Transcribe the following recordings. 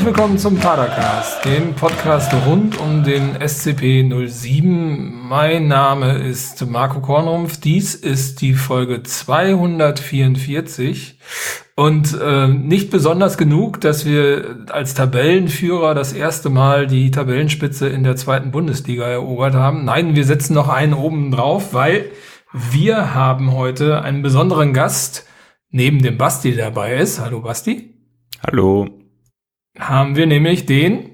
Herzlich willkommen zum Padercast, dem Podcast rund um den SCP 07. Mein Name ist Marco Kornrumpf. Dies ist die Folge 244 und äh, nicht besonders genug, dass wir als Tabellenführer das erste Mal die Tabellenspitze in der zweiten Bundesliga erobert haben. Nein, wir setzen noch einen oben drauf, weil wir haben heute einen besonderen Gast, neben dem Basti dabei ist. Hallo Basti. Hallo. Haben wir nämlich den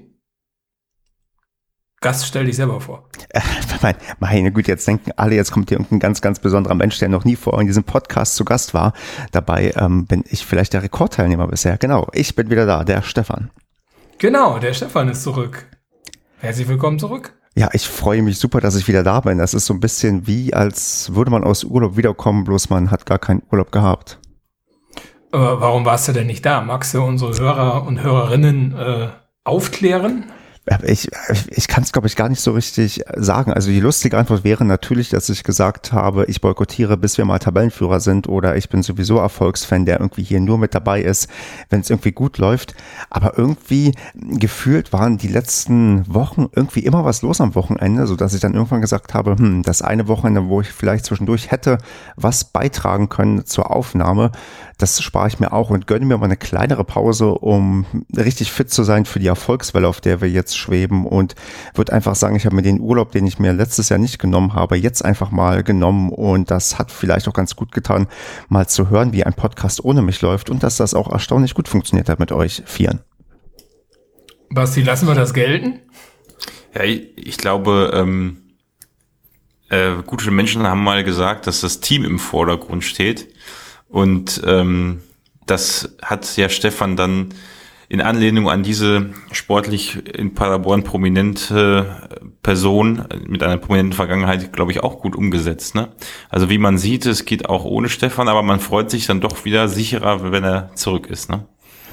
Gast, stell dich selber vor. Meine Güte, jetzt denken alle, jetzt kommt hier irgendein ganz, ganz besonderer Mensch, der noch nie vor in diesem Podcast zu Gast war. Dabei ähm, bin ich vielleicht der Rekordteilnehmer bisher. Genau, ich bin wieder da, der Stefan. Genau, der Stefan ist zurück. Herzlich willkommen zurück. Ja, ich freue mich super, dass ich wieder da bin. Das ist so ein bisschen wie, als würde man aus Urlaub wiederkommen, bloß man hat gar keinen Urlaub gehabt. Aber warum warst du denn nicht da? Magst du unsere Hörer und Hörerinnen äh, aufklären? Ich, ich kann es, glaube ich, gar nicht so richtig sagen. Also die lustige Antwort wäre natürlich, dass ich gesagt habe, ich boykottiere, bis wir mal Tabellenführer sind oder ich bin sowieso Erfolgsfan, der irgendwie hier nur mit dabei ist, wenn es irgendwie gut läuft. Aber irgendwie gefühlt waren die letzten Wochen irgendwie immer was los am Wochenende, so dass ich dann irgendwann gesagt habe, hm, das eine Wochenende, wo ich vielleicht zwischendurch hätte was beitragen können zur Aufnahme, das spare ich mir auch und gönne mir mal eine kleinere Pause, um richtig fit zu sein für die Erfolgswelle, auf der wir jetzt schweben und würde einfach sagen, ich habe mir den Urlaub, den ich mir letztes Jahr nicht genommen habe, jetzt einfach mal genommen und das hat vielleicht auch ganz gut getan, mal zu hören, wie ein Podcast ohne mich läuft und dass das auch erstaunlich gut funktioniert hat mit euch Vieren. Basti, lassen wir das gelten? Ja, ich glaube, ähm, äh, gute Menschen haben mal gesagt, dass das Team im Vordergrund steht. Und ähm, das hat ja Stefan dann in Anlehnung an diese sportlich in Paderborn prominente Person mit einer prominenten Vergangenheit, glaube ich, auch gut umgesetzt. Ne? Also wie man sieht, es geht auch ohne Stefan, aber man freut sich dann doch wieder sicherer, wenn er zurück ist. Ne?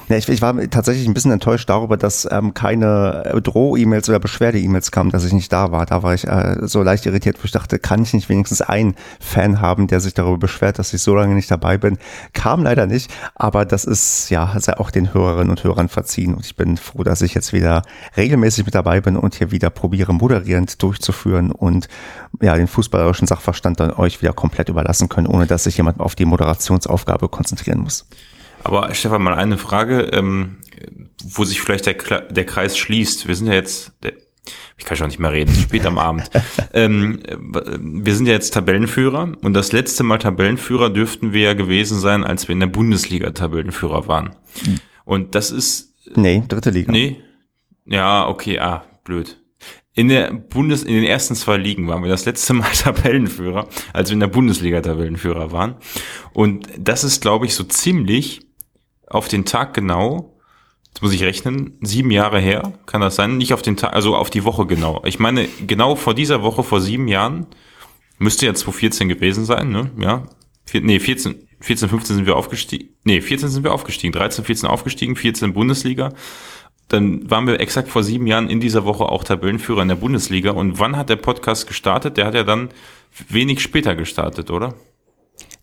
Ja, ich, ich war tatsächlich ein bisschen enttäuscht darüber, dass ähm, keine äh, Droh-E-Mails oder Beschwerde-E-Mails kamen, dass ich nicht da war. Da war ich äh, so leicht irritiert, wo ich dachte, kann ich nicht wenigstens einen Fan haben, der sich darüber beschwert, dass ich so lange nicht dabei bin. Kam leider nicht, aber das ist ja sei auch den Hörerinnen und Hörern verziehen. Und ich bin froh, dass ich jetzt wieder regelmäßig mit dabei bin und hier wieder probiere, moderierend durchzuführen und ja, den fußballerischen Sachverstand dann euch wieder komplett überlassen können, ohne dass sich jemand auf die Moderationsaufgabe konzentrieren muss. Aber Stefan, mal eine Frage, ähm, wo sich vielleicht der, der Kreis schließt. Wir sind ja jetzt, der, ich kann schon nicht mehr reden, spät am Abend. ähm, wir sind ja jetzt Tabellenführer und das letzte Mal Tabellenführer dürften wir ja gewesen sein, als wir in der Bundesliga Tabellenführer waren. Hm. Und das ist. Nee, dritte Liga. Nee. Ja, okay, ah, blöd. In der Bundes, in den ersten zwei Ligen waren wir das letzte Mal Tabellenführer, als wir in der Bundesliga Tabellenführer waren. Und das ist, glaube ich, so ziemlich auf den Tag genau, jetzt muss ich rechnen, sieben Jahre her, kann das sein? Nicht auf den Tag, also auf die Woche genau. Ich meine, genau vor dieser Woche, vor sieben Jahren, müsste ja 2014 gewesen sein, ne? Ja. Vier, nee, 14, 14, 15 sind wir aufgestiegen. Nee, 14 sind wir aufgestiegen, 13, 14 aufgestiegen, 14 Bundesliga. Dann waren wir exakt vor sieben Jahren in dieser Woche auch Tabellenführer in der Bundesliga. Und wann hat der Podcast gestartet? Der hat ja dann wenig später gestartet, oder?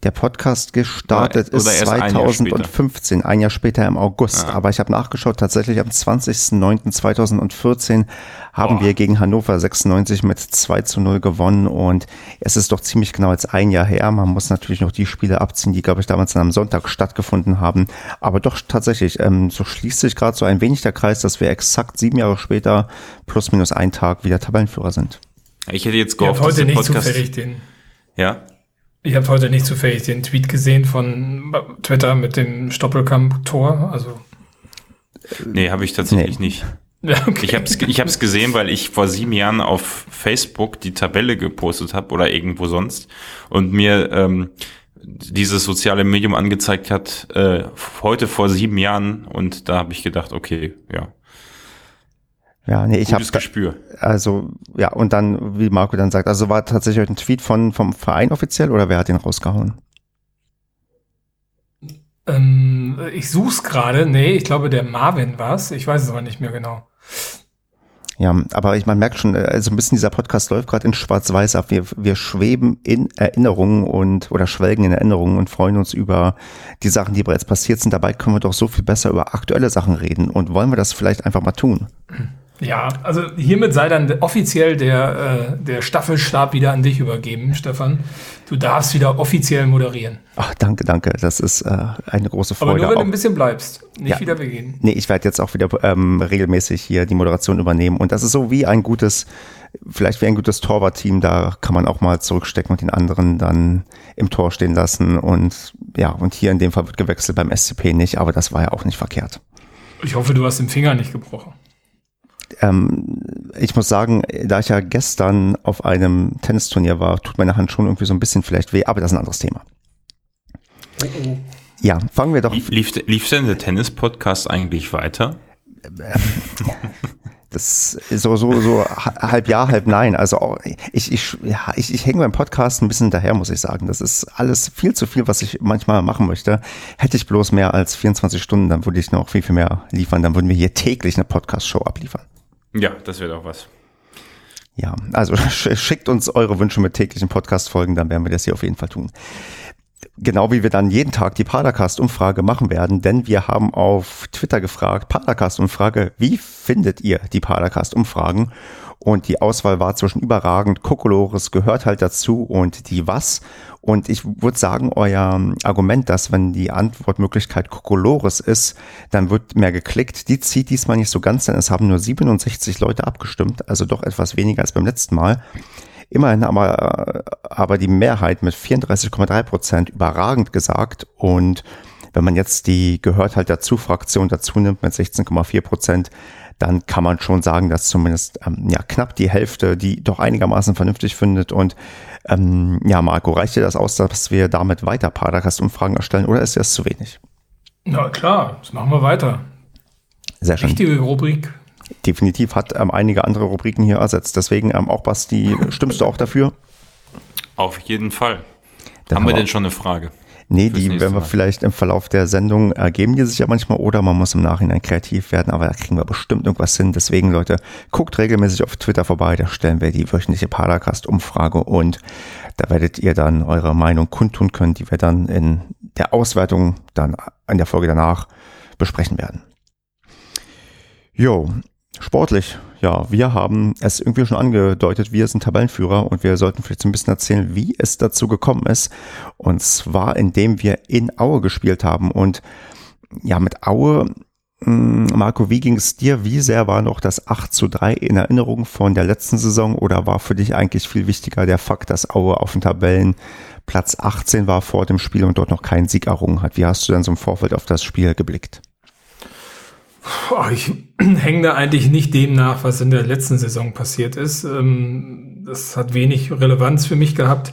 Der Podcast gestartet oder, oder ist 2015, ein Jahr, ein Jahr, später im August. Ja. Aber ich habe nachgeschaut, tatsächlich am 20.09.2014 haben Boah. wir gegen Hannover 96 mit 2 zu 0 gewonnen und es ist doch ziemlich genau jetzt ein Jahr her. Man muss natürlich noch die Spiele abziehen, die, glaube ich, damals am Sonntag stattgefunden haben. Aber doch tatsächlich, ähm, so schließt sich gerade so ein wenig der Kreis, dass wir exakt sieben Jahre später plus minus ein Tag wieder Tabellenführer sind. Ich hätte jetzt gehofft, ja, heute nicht Podcast zufällig den. Ja. Ich habe heute nicht zufällig den Tweet gesehen von Twitter mit dem Stoppelkamp-Tor. Also nee, habe ich tatsächlich nee. nicht. Ja, okay. Ich habe es ich hab's gesehen, weil ich vor sieben Jahren auf Facebook die Tabelle gepostet habe oder irgendwo sonst und mir ähm, dieses soziale Medium angezeigt hat, äh, heute vor sieben Jahren und da habe ich gedacht, okay, ja, ja, nee, ich habe Gespür. Also ja, und dann, wie Marco dann sagt, also war tatsächlich ein Tweet von vom Verein offiziell oder wer hat den rausgehauen? Ähm, ich such's gerade. Nee, ich glaube der Marvin war's. Ich weiß es aber nicht mehr genau. Ja, aber ich man merkt schon, also ein bisschen dieser Podcast läuft gerade in Schwarz-Weiß ab. Wir, wir schweben in Erinnerungen und oder schwelgen in Erinnerungen und freuen uns über die Sachen, die bereits passiert sind. Dabei können wir doch so viel besser über aktuelle Sachen reden. Und wollen wir das vielleicht einfach mal tun? Ja, also hiermit sei dann offiziell der, äh, der Staffelstab wieder an dich übergeben, Stefan. Du darfst wieder offiziell moderieren. Ach, danke, danke. Das ist äh, eine große Freude. Aber nur, wenn auch. du ein bisschen bleibst, nicht Ja. wieder weggehen. Nee, ich werde jetzt auch wieder ähm, regelmäßig hier die Moderation übernehmen. Und das ist so wie ein gutes, vielleicht wie ein gutes Torwartteam. Da kann man auch mal zurückstecken und den anderen dann im Tor stehen lassen. Und ja, und hier in dem Fall wird gewechselt beim SCP nicht, aber das war ja auch nicht verkehrt. Ich hoffe, du hast den Finger nicht gebrochen. Ähm, ich muss sagen, da ich ja gestern auf einem Tennisturnier war, tut meine Hand schon irgendwie so ein bisschen vielleicht weh, aber das ist ein anderes Thema. Ja, fangen wir doch. Lief, lief, lief denn der Tennis-Podcast eigentlich weiter? Das ist so, so, so halb ja, halb nein. Also auch, ich, ich, ja, ich, ich hänge beim Podcast ein bisschen hinterher, muss ich sagen. Das ist alles viel zu viel, was ich manchmal machen möchte. Hätte ich bloß mehr als 24 Stunden, dann würde ich noch viel, viel mehr liefern. Dann würden wir hier täglich eine Podcast-Show abliefern. Ja, das wäre doch was. Ja, also sch- schickt uns eure Wünsche mit täglichen Podcast-Folgen, dann werden wir das hier auf jeden Fall tun. Genau wie wir dann jeden Tag die Padercast-Umfrage machen werden, denn wir haben auf Twitter gefragt, Padercast-Umfrage, wie findet ihr die Padercast-Umfragen? Und die Auswahl war zwischen überragend, Kokolores gehört halt dazu und die was. Und ich würde sagen, euer Argument, dass wenn die Antwortmöglichkeit Kokolores ist, dann wird mehr geklickt, die zieht diesmal nicht so ganz, denn es haben nur 67 Leute abgestimmt, also doch etwas weniger als beim letzten Mal. Immerhin aber, aber die Mehrheit mit 34,3 Prozent überragend gesagt. Und wenn man jetzt die gehört halt dazu Fraktion dazu nimmt mit 16,4 Prozent, dann kann man schon sagen, dass zumindest ähm, ja knapp die Hälfte die doch einigermaßen vernünftig findet. Und ähm, ja, Marco, reicht dir das aus, dass wir damit weiter Padercast-Umfragen erstellen oder ist das zu wenig? Na klar, das machen wir weiter. Sehr schön. Wichtige Rubrik. Definitiv hat ähm, einige andere Rubriken hier ersetzt. Deswegen ähm, auch Basti, stimmst du auch dafür? Auf jeden Fall. Dann haben wir haben wir- denn schon eine Frage? Nee, die werden wir Mal. vielleicht im Verlauf der Sendung ergeben die sich ja manchmal oder man muss im Nachhinein kreativ werden, aber da kriegen wir bestimmt irgendwas hin. Deswegen, Leute, guckt regelmäßig auf Twitter vorbei, da stellen wir die wöchentliche Padercast-Umfrage und da werdet ihr dann eure Meinung kundtun können, die wir dann in der Auswertung dann in der Folge danach besprechen werden. Jo, sportlich. Ja, wir haben es irgendwie schon angedeutet, wir sind Tabellenführer und wir sollten vielleicht so ein bisschen erzählen, wie es dazu gekommen ist. Und zwar, indem wir in Aue gespielt haben. Und ja, mit Aue, mh, Marco, wie ging es dir? Wie sehr war noch das 8 zu 3 in Erinnerung von der letzten Saison? Oder war für dich eigentlich viel wichtiger der Fakt, dass Aue auf dem Tabellenplatz 18 war vor dem Spiel und dort noch keinen Sieg errungen hat? Wie hast du denn so im Vorfeld auf das Spiel geblickt? Ich hänge da eigentlich nicht dem nach, was in der letzten Saison passiert ist. Ähm, Das hat wenig Relevanz für mich gehabt.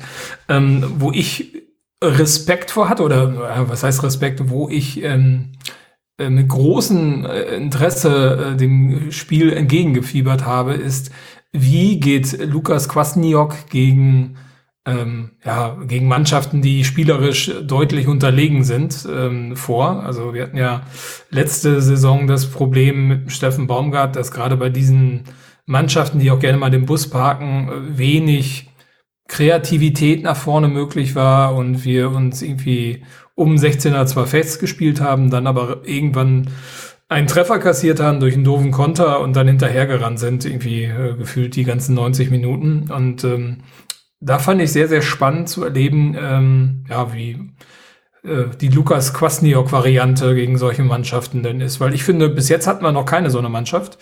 Ähm, Wo ich Respekt vor hatte, oder äh, was heißt Respekt, wo ich ähm, äh, mit großem äh, Interesse dem Spiel entgegengefiebert habe, ist, wie geht Lukas Kwasniok gegen ähm, ja, gegen Mannschaften, die spielerisch deutlich unterlegen sind, ähm, vor. Also wir hatten ja letzte Saison das Problem mit Steffen Baumgart, dass gerade bei diesen Mannschaften, die auch gerne mal den Bus parken, wenig Kreativität nach vorne möglich war und wir uns irgendwie um 16er zwar festgespielt haben, dann aber irgendwann einen Treffer kassiert haben durch einen doofen Konter und dann hinterhergerannt sind, irgendwie äh, gefühlt die ganzen 90 Minuten. Und ähm, da fand ich sehr, sehr spannend zu erleben, ähm, ja, wie äh, die Lukas Kwasniok-Variante gegen solche Mannschaften denn ist. Weil ich finde, bis jetzt hatten wir noch keine so eine Mannschaft.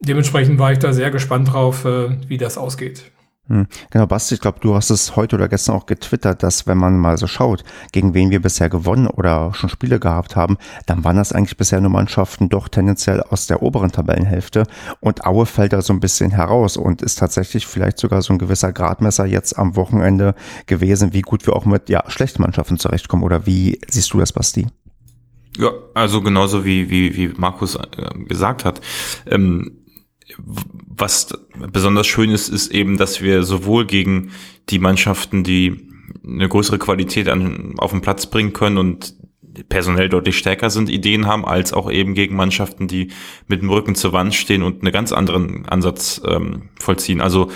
Dementsprechend war ich da sehr gespannt drauf, äh, wie das ausgeht. Hm. Genau, Basti, ich glaube, du hast es heute oder gestern auch getwittert, dass wenn man mal so schaut, gegen wen wir bisher gewonnen oder schon Spiele gehabt haben, dann waren das eigentlich bisher nur Mannschaften doch tendenziell aus der oberen Tabellenhälfte und Aue fällt da so ein bisschen heraus und ist tatsächlich vielleicht sogar so ein gewisser Gradmesser jetzt am Wochenende gewesen, wie gut wir auch mit ja, schlechten Mannschaften zurechtkommen oder wie siehst du das, Basti? Ja, also genauso wie, wie, wie Markus äh, gesagt hat. Ähm, was besonders schön ist, ist eben, dass wir sowohl gegen die Mannschaften, die eine größere Qualität an, auf den Platz bringen können und personell deutlich stärker sind, Ideen haben, als auch eben gegen Mannschaften, die mit dem Rücken zur Wand stehen und einen ganz anderen Ansatz ähm, vollziehen. Also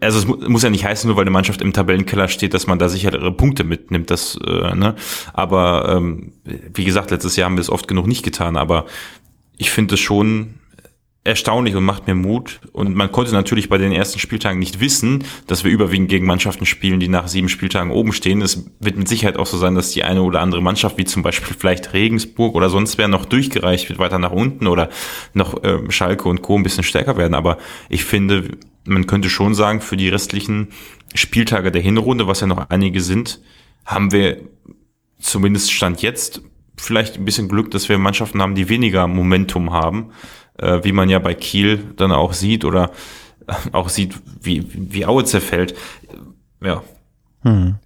also es muss ja nicht heißen, nur weil eine Mannschaft im Tabellenkeller steht, dass man da sichere Punkte mitnimmt. Das, äh, ne? Aber ähm, wie gesagt, letztes Jahr haben wir es oft genug nicht getan. Aber ich finde es schon erstaunlich und macht mir Mut. Und man konnte natürlich bei den ersten Spieltagen nicht wissen, dass wir überwiegend gegen Mannschaften spielen, die nach sieben Spieltagen oben stehen. Es wird mit Sicherheit auch so sein, dass die eine oder andere Mannschaft, wie zum Beispiel vielleicht Regensburg oder sonst wer, noch durchgereicht wird weiter nach unten oder noch äh, Schalke und Co. ein bisschen stärker werden. Aber ich finde, man könnte schon sagen, für die restlichen Spieltage der Hinrunde, was ja noch einige sind, haben wir zumindest Stand jetzt vielleicht ein bisschen Glück, dass wir Mannschaften haben, die weniger Momentum haben, äh, wie man ja bei Kiel dann auch sieht oder auch sieht, wie, wie Aue zerfällt. Ja. Hm.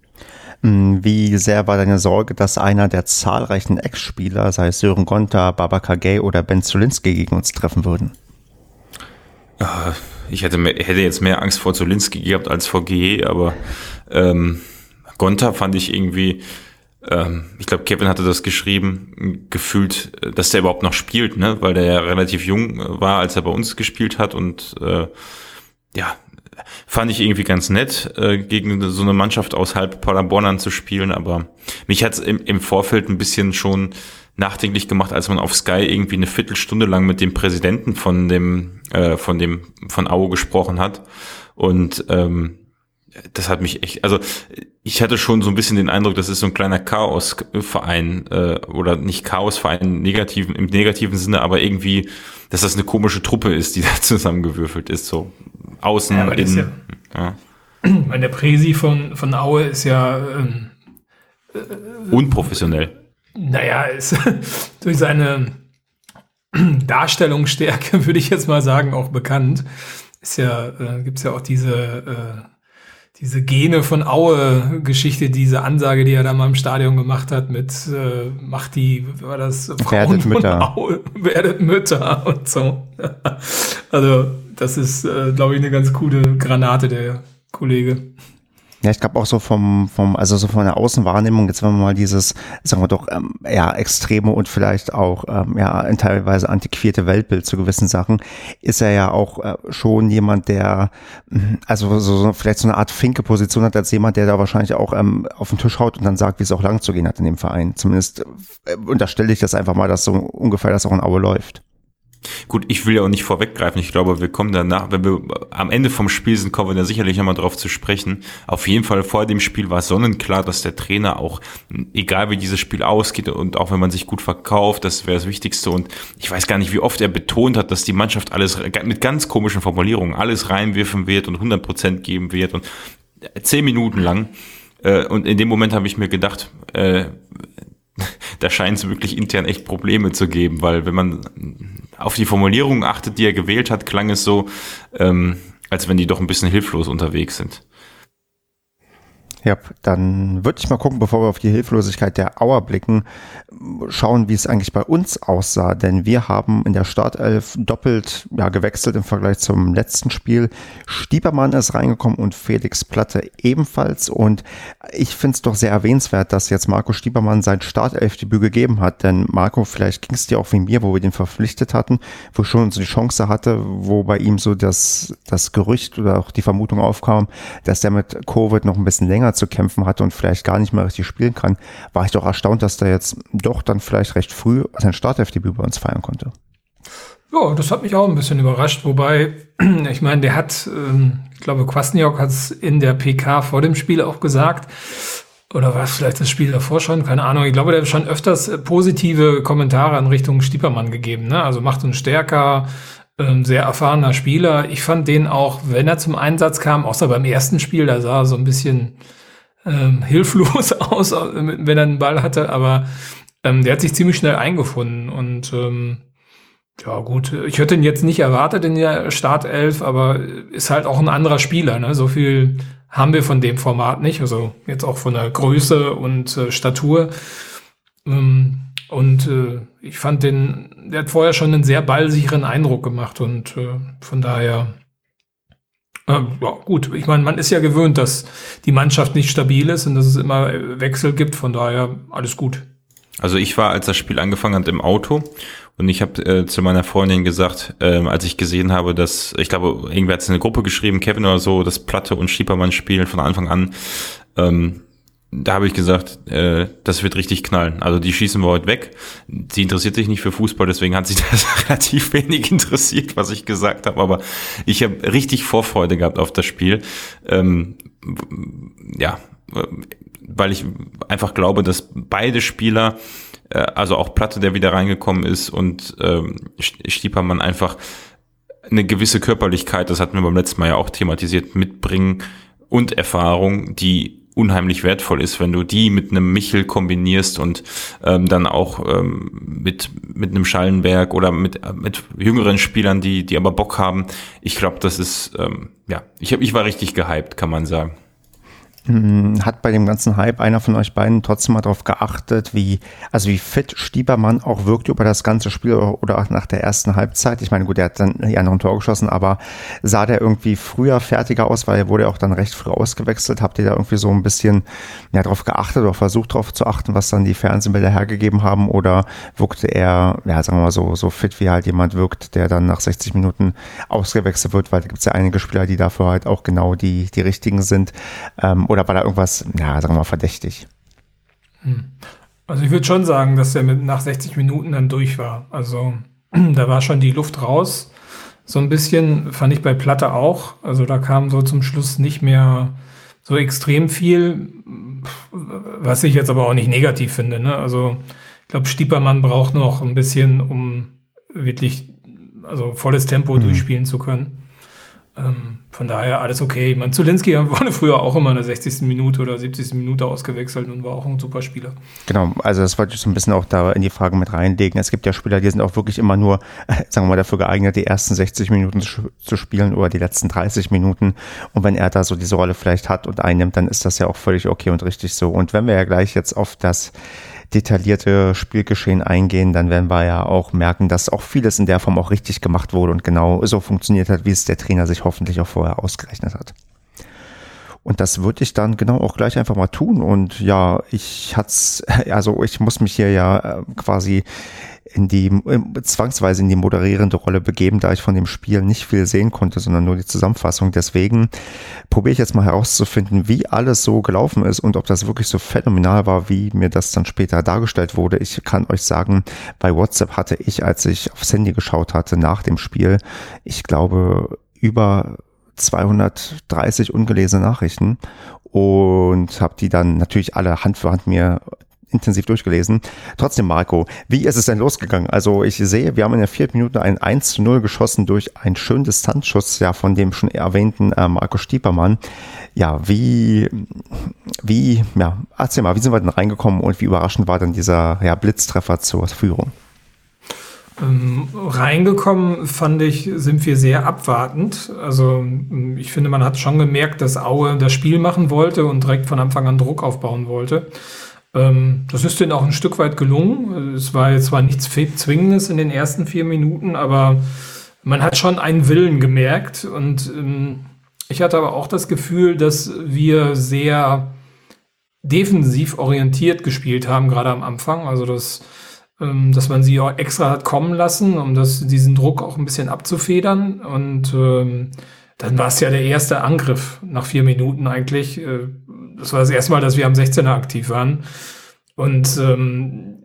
hm. Wie sehr war deine Sorge, dass einer der zahlreichen Ex-Spieler, sei es Sören Gonta, Babaka Gay oder Ben Zulinski, gegen uns treffen würden? Ja, ich hätte, mehr, hätte jetzt mehr Angst vor Zolinski gehabt als vor GE, aber ähm, Gonta fand ich irgendwie, ähm, ich glaube, Kevin hatte das geschrieben, gefühlt, dass der überhaupt noch spielt, ne? weil der ja relativ jung war, als er bei uns gespielt hat und äh, ja, fand ich irgendwie ganz nett, äh, gegen so eine Mannschaft aus halb Paderbornern zu spielen, aber mich hat's im, im Vorfeld ein bisschen schon nachdenklich gemacht, als man auf Sky irgendwie eine Viertelstunde lang mit dem Präsidenten von dem, äh, von dem, von AO gesprochen hat. Und ähm, das hat mich echt, also ich hatte schon so ein bisschen den Eindruck, das ist so ein kleiner Chaosverein äh, oder nicht Chaosverein negativen, im negativen Sinne, aber irgendwie, dass das eine komische Truppe ist, die da zusammengewürfelt ist, so außen, ja, innen. Ja, ja. Der Präsi von, von Aue ist ja ähm, äh, unprofessionell naja, ist durch seine Darstellungsstärke, würde ich jetzt mal sagen, auch bekannt. Ist ja, äh, gibt's ja auch diese, äh, diese Gene von Aue-Geschichte, diese Ansage, die er da mal im Stadion gemacht hat mit äh, macht die, war das Frauen werdet Mütter. Aue, werdet Mütter und so. also das ist, äh, glaube ich, eine ganz coole Granate, der Kollege. Ja, ich glaube auch so vom, vom, also so von der Außenwahrnehmung, jetzt wenn wir mal dieses, sagen wir doch, ähm, ja, extreme und vielleicht auch, ähm, ja, teilweise antiquierte Weltbild zu gewissen Sachen, ist er ja auch äh, schon jemand, der, hm, also so, so vielleicht so eine Art Finke-Position hat als jemand, der da wahrscheinlich auch ähm, auf den Tisch haut und dann sagt, wie es auch lang zu gehen hat in dem Verein. Zumindest äh, unterstelle ich das einfach mal, dass so ungefähr das auch in Aue läuft. Gut, ich will ja auch nicht vorweggreifen. Ich glaube, wir kommen danach, wenn wir am Ende vom Spiel sind, kommen wir da sicherlich nochmal drauf zu sprechen. Auf jeden Fall vor dem Spiel war sonnenklar, dass der Trainer auch, egal wie dieses Spiel ausgeht und auch wenn man sich gut verkauft, das wäre das Wichtigste. Und ich weiß gar nicht, wie oft er betont hat, dass die Mannschaft alles mit ganz komischen Formulierungen alles reinwirfen wird und 100 Prozent geben wird und zehn Minuten lang. Äh, und in dem Moment habe ich mir gedacht, äh, da scheint es wirklich intern echt Probleme zu geben, weil wenn man auf die Formulierung achtet, die er gewählt hat, klang es so, ähm, als wenn die doch ein bisschen hilflos unterwegs sind. Ja, dann würde ich mal gucken, bevor wir auf die Hilflosigkeit der Auer blicken, schauen, wie es eigentlich bei uns aussah. Denn wir haben in der Startelf doppelt ja, gewechselt im Vergleich zum letzten Spiel. Stiepermann ist reingekommen und Felix Platte ebenfalls. Und ich finde es doch sehr erwähnenswert, dass jetzt Marco Stiepermann sein Startelfdebüt gegeben hat. Denn Marco, vielleicht ging es dir auch wie mir, wo wir den verpflichtet hatten, wo schon so die Chance hatte, wo bei ihm so das, das Gerücht oder auch die Vermutung aufkam, dass der mit Covid noch ein bisschen länger zu kämpfen hatte und vielleicht gar nicht mehr richtig spielen kann, war ich doch erstaunt, dass der jetzt doch dann vielleicht recht früh sein Startelfdebüt bei uns feiern konnte. Ja, das hat mich auch ein bisschen überrascht, wobei, ich meine, der hat, ähm, ich glaube, Kwasniok hat es in der PK vor dem Spiel auch gesagt, oder war es vielleicht das Spiel davor schon? Keine Ahnung. Ich glaube, der hat schon öfters positive Kommentare in Richtung Stiepermann gegeben. Ne? Also macht uns stärker, ähm, sehr erfahrener Spieler. Ich fand den auch, wenn er zum Einsatz kam, außer beim ersten Spiel, da sah er so ein bisschen ähm, hilflos aus, wenn er einen Ball hatte, aber ähm, der hat sich ziemlich schnell eingefunden und ähm, ja gut, ich hätte ihn jetzt nicht erwartet in der Startelf, aber ist halt auch ein anderer Spieler. Ne? So viel haben wir von dem Format nicht, also jetzt auch von der Größe und äh, Statur. Ähm, und äh, ich fand den, der hat vorher schon einen sehr ballsicheren Eindruck gemacht und äh, von daher Ähm, ja, gut, ich meine, man ist ja gewöhnt, dass die Mannschaft nicht stabil ist und dass es immer Wechsel gibt, von daher alles gut. Also ich war, als das Spiel angefangen hat, im Auto und ich habe äh, zu meiner Freundin gesagt, äh, als ich gesehen habe, dass, ich glaube, irgendwer hat es in eine Gruppe geschrieben, Kevin oder so, dass Platte und Schiepermann spielen von Anfang an. Ähm, da habe ich gesagt, äh, das wird richtig knallen. Also die schießen wir heute weg. Sie interessiert sich nicht für Fußball, deswegen hat sich das relativ wenig interessiert, was ich gesagt habe. Aber ich habe richtig Vorfreude gehabt auf das Spiel. Ähm, ja, weil ich einfach glaube, dass beide Spieler, äh, also auch Platte, der wieder reingekommen ist, und ähm, Stiepermann einfach eine gewisse Körperlichkeit, das hatten wir beim letzten Mal ja auch thematisiert, mitbringen und Erfahrung, die unheimlich wertvoll ist, wenn du die mit einem Michel kombinierst und ähm, dann auch ähm, mit mit einem Schallenberg oder mit mit jüngeren Spielern, die die aber Bock haben. Ich glaube, das ist ähm, ja, ich hab, ich war richtig gehypt, kann man sagen. Hm, hat bei dem ganzen Hype einer von euch beiden trotzdem mal darauf geachtet, wie, also wie fit Stiebermann auch wirkt über das ganze Spiel oder auch nach der ersten Halbzeit? Ich meine, gut, er hat dann ja noch ein Tor geschossen, aber sah der irgendwie früher fertiger aus, weil er wurde auch dann recht früh ausgewechselt. Habt ihr da irgendwie so ein bisschen ja, darauf geachtet oder versucht darauf zu achten, was dann die Fernsehbilder hergegeben haben? Oder wirkte er, ja, sagen wir mal so, so fit, wie halt jemand wirkt, der dann nach 60 Minuten ausgewechselt wird? Weil da gibt es ja einige Spieler, die dafür halt auch genau die, die richtigen sind. Ähm, oder war da irgendwas, ja, sagen wir mal, verdächtig? Hm. Also ich würde schon sagen, dass er mit nach 60 Minuten dann durch war. Also da war schon die Luft raus. So ein bisschen fand ich bei Platte auch. Also da kam so zum Schluss nicht mehr so extrem viel, was ich jetzt aber auch nicht negativ finde. Ne? Also ich glaube, Stiepermann braucht noch ein bisschen, um wirklich also volles Tempo mhm. durchspielen zu können. Ähm, von daher alles okay. Ich meine, Zulinski wurde früher auch immer in der 60. Minute oder 70. Minute ausgewechselt und war auch ein super Spieler. Genau, also das wollte ich so ein bisschen auch da in die Frage mit reinlegen. Es gibt ja Spieler, die sind auch wirklich immer nur, sagen wir mal, dafür geeignet, die ersten 60 Minuten zu, spielen oder die letzten 30 Minuten. Und wenn er da so diese Rolle vielleicht hat und einnimmt, dann ist das ja auch völlig okay und richtig so. Und wenn wir ja gleich jetzt auf das detaillierte Spielgeschehen eingehen, dann werden wir ja auch merken, dass auch vieles in der Form auch richtig gemacht wurde und genau so funktioniert hat, wie es der Trainer sich hoffentlich auch vorher ausgerechnet hat. Und das würde ich dann genau auch gleich einfach mal tun. Und ja, ich hat's, also ich muss mich hier ja äh, quasi in die zwangsweise in die moderierende Rolle begeben, da ich von dem Spiel nicht viel sehen konnte, sondern nur die Zusammenfassung. Deswegen probiere ich jetzt mal herauszufinden, wie alles so gelaufen ist und ob das wirklich so phänomenal war, wie mir das dann später dargestellt wurde. Ich kann euch sagen, bei WhatsApp hatte ich, als ich aufs Handy geschaut hatte nach dem Spiel, ich glaube über 230 ungelesene Nachrichten und habe die dann natürlich alle Hand für Hand mir intensiv durchgelesen. Trotzdem, Marco, wie ist es denn losgegangen? Also ich sehe, wir haben in der vierten Minute ein 1 zu 0 geschossen durch einen schönen Distanzschuss, ja, von dem schon erwähnten äh, Marco Stiepermann. Ja, wie, wie, ja, erzähl mal, wie sind wir denn reingekommen und wie überraschend war denn dieser ja, Blitztreffer zur Führung? Ähm, reingekommen fand ich, sind wir sehr abwartend. Also ich finde, man hat schon gemerkt, dass Aue das Spiel machen wollte und direkt von Anfang an Druck aufbauen wollte. Ähm, das ist denen auch ein Stück weit gelungen. Es war jetzt zwar nichts Zwingendes in den ersten vier Minuten, aber man hat schon einen Willen gemerkt. Und ähm, ich hatte aber auch das Gefühl, dass wir sehr defensiv orientiert gespielt haben, gerade am Anfang. Also dass, ähm, dass man sie auch extra hat kommen lassen, um das, diesen Druck auch ein bisschen abzufedern. Und ähm, dann war es ja der erste Angriff nach vier Minuten eigentlich. Äh, das war das erste Mal, dass wir am 16er aktiv waren. Und ähm,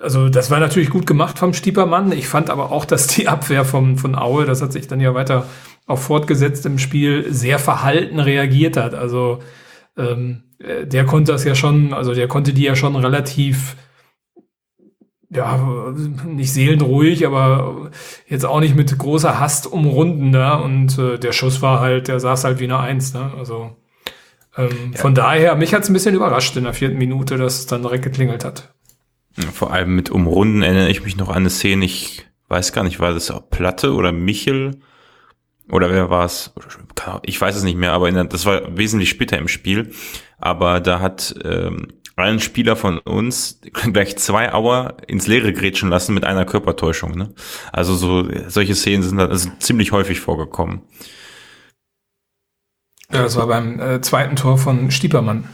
also das war natürlich gut gemacht vom Stiepermann. Ich fand aber auch, dass die Abwehr vom, von Aue, das hat sich dann ja weiter auch fortgesetzt im Spiel, sehr verhalten reagiert hat. Also ähm, der konnte das ja schon, also der konnte die ja schon relativ ja, nicht seelenruhig, aber jetzt auch nicht mit großer Hast umrunden da. Ne? Und äh, der Schuss war halt, der saß halt wie eine Eins. Ne? Also ähm, ja. Von daher, mich hat es ein bisschen überrascht in der vierten Minute, dass es dann direkt geklingelt hat. Vor allem mit Umrunden erinnere ich mich noch an eine Szene, ich weiß gar nicht, war das auch Platte oder Michel? Oder wer war es? Ich weiß es nicht mehr, aber der, das war wesentlich später im Spiel. Aber da hat ähm, ein Spieler von uns gleich zwei Auer ins Leere grätschen lassen mit einer Körpertäuschung. Ne? Also so solche Szenen sind also ziemlich häufig vorgekommen. Ja, das war beim äh, zweiten Tor von Stiepermann.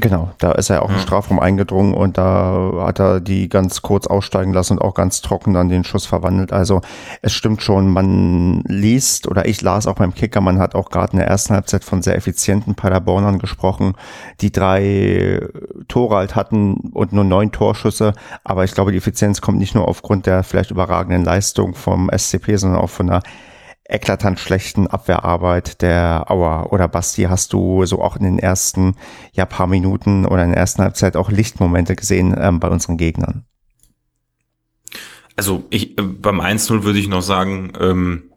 Genau, da ist er auch im Strafraum eingedrungen und da hat er die ganz kurz aussteigen lassen und auch ganz trocken dann den Schuss verwandelt. Also es stimmt schon, man liest oder ich las auch beim Kicker, man hat auch gerade in der ersten Halbzeit von sehr effizienten Paderbornern gesprochen, die drei Tore halt hatten und nur neun Torschüsse. Aber ich glaube, die Effizienz kommt nicht nur aufgrund der vielleicht überragenden Leistung vom SCP, sondern auch von einer eklatant schlechten Abwehrarbeit der Auer. Oder Basti, hast du so auch in den ersten ja, paar Minuten oder in der ersten Halbzeit auch Lichtmomente gesehen ähm, bei unseren Gegnern? Also ich, äh, beim 1-0 würde ich noch sagen, ähm,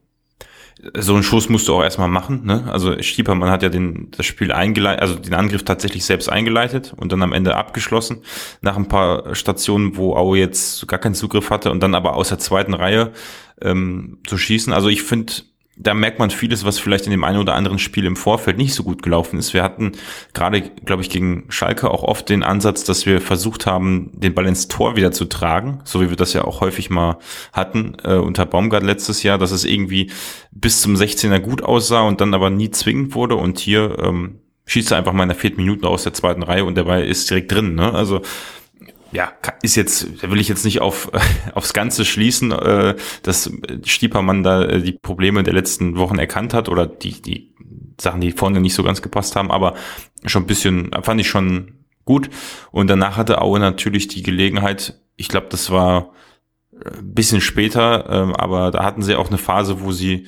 so einen Schuss musst du auch erstmal machen. Ne? Also Stiepermann hat ja den, das Spiel eingeleitet, also den Angriff tatsächlich selbst eingeleitet und dann am Ende abgeschlossen. Nach ein paar Stationen, wo Aue jetzt gar keinen Zugriff hatte und dann aber aus der zweiten Reihe ähm, zu schießen. Also ich finde, da merkt man vieles, was vielleicht in dem einen oder anderen Spiel im Vorfeld nicht so gut gelaufen ist. Wir hatten gerade, glaube ich, gegen Schalke auch oft den Ansatz, dass wir versucht haben, den Ball ins Tor wieder zu tragen, so wie wir das ja auch häufig mal hatten äh, unter Baumgart letztes Jahr, dass es irgendwie bis zum 16er gut aussah und dann aber nie zwingend wurde. Und hier ähm, schießt er einfach mal in der vierten Minute aus der zweiten Reihe und der Ball ist direkt drin. Ne? Also ja, ist jetzt, da will ich jetzt nicht auf, aufs Ganze schließen, äh, dass Stiepermann da äh, die Probleme der letzten Wochen erkannt hat oder die, die Sachen, die vorne nicht so ganz gepasst haben, aber schon ein bisschen, fand ich schon gut. Und danach hatte Aue natürlich die Gelegenheit, ich glaube, das war ein bisschen später, äh, aber da hatten sie auch eine Phase, wo sie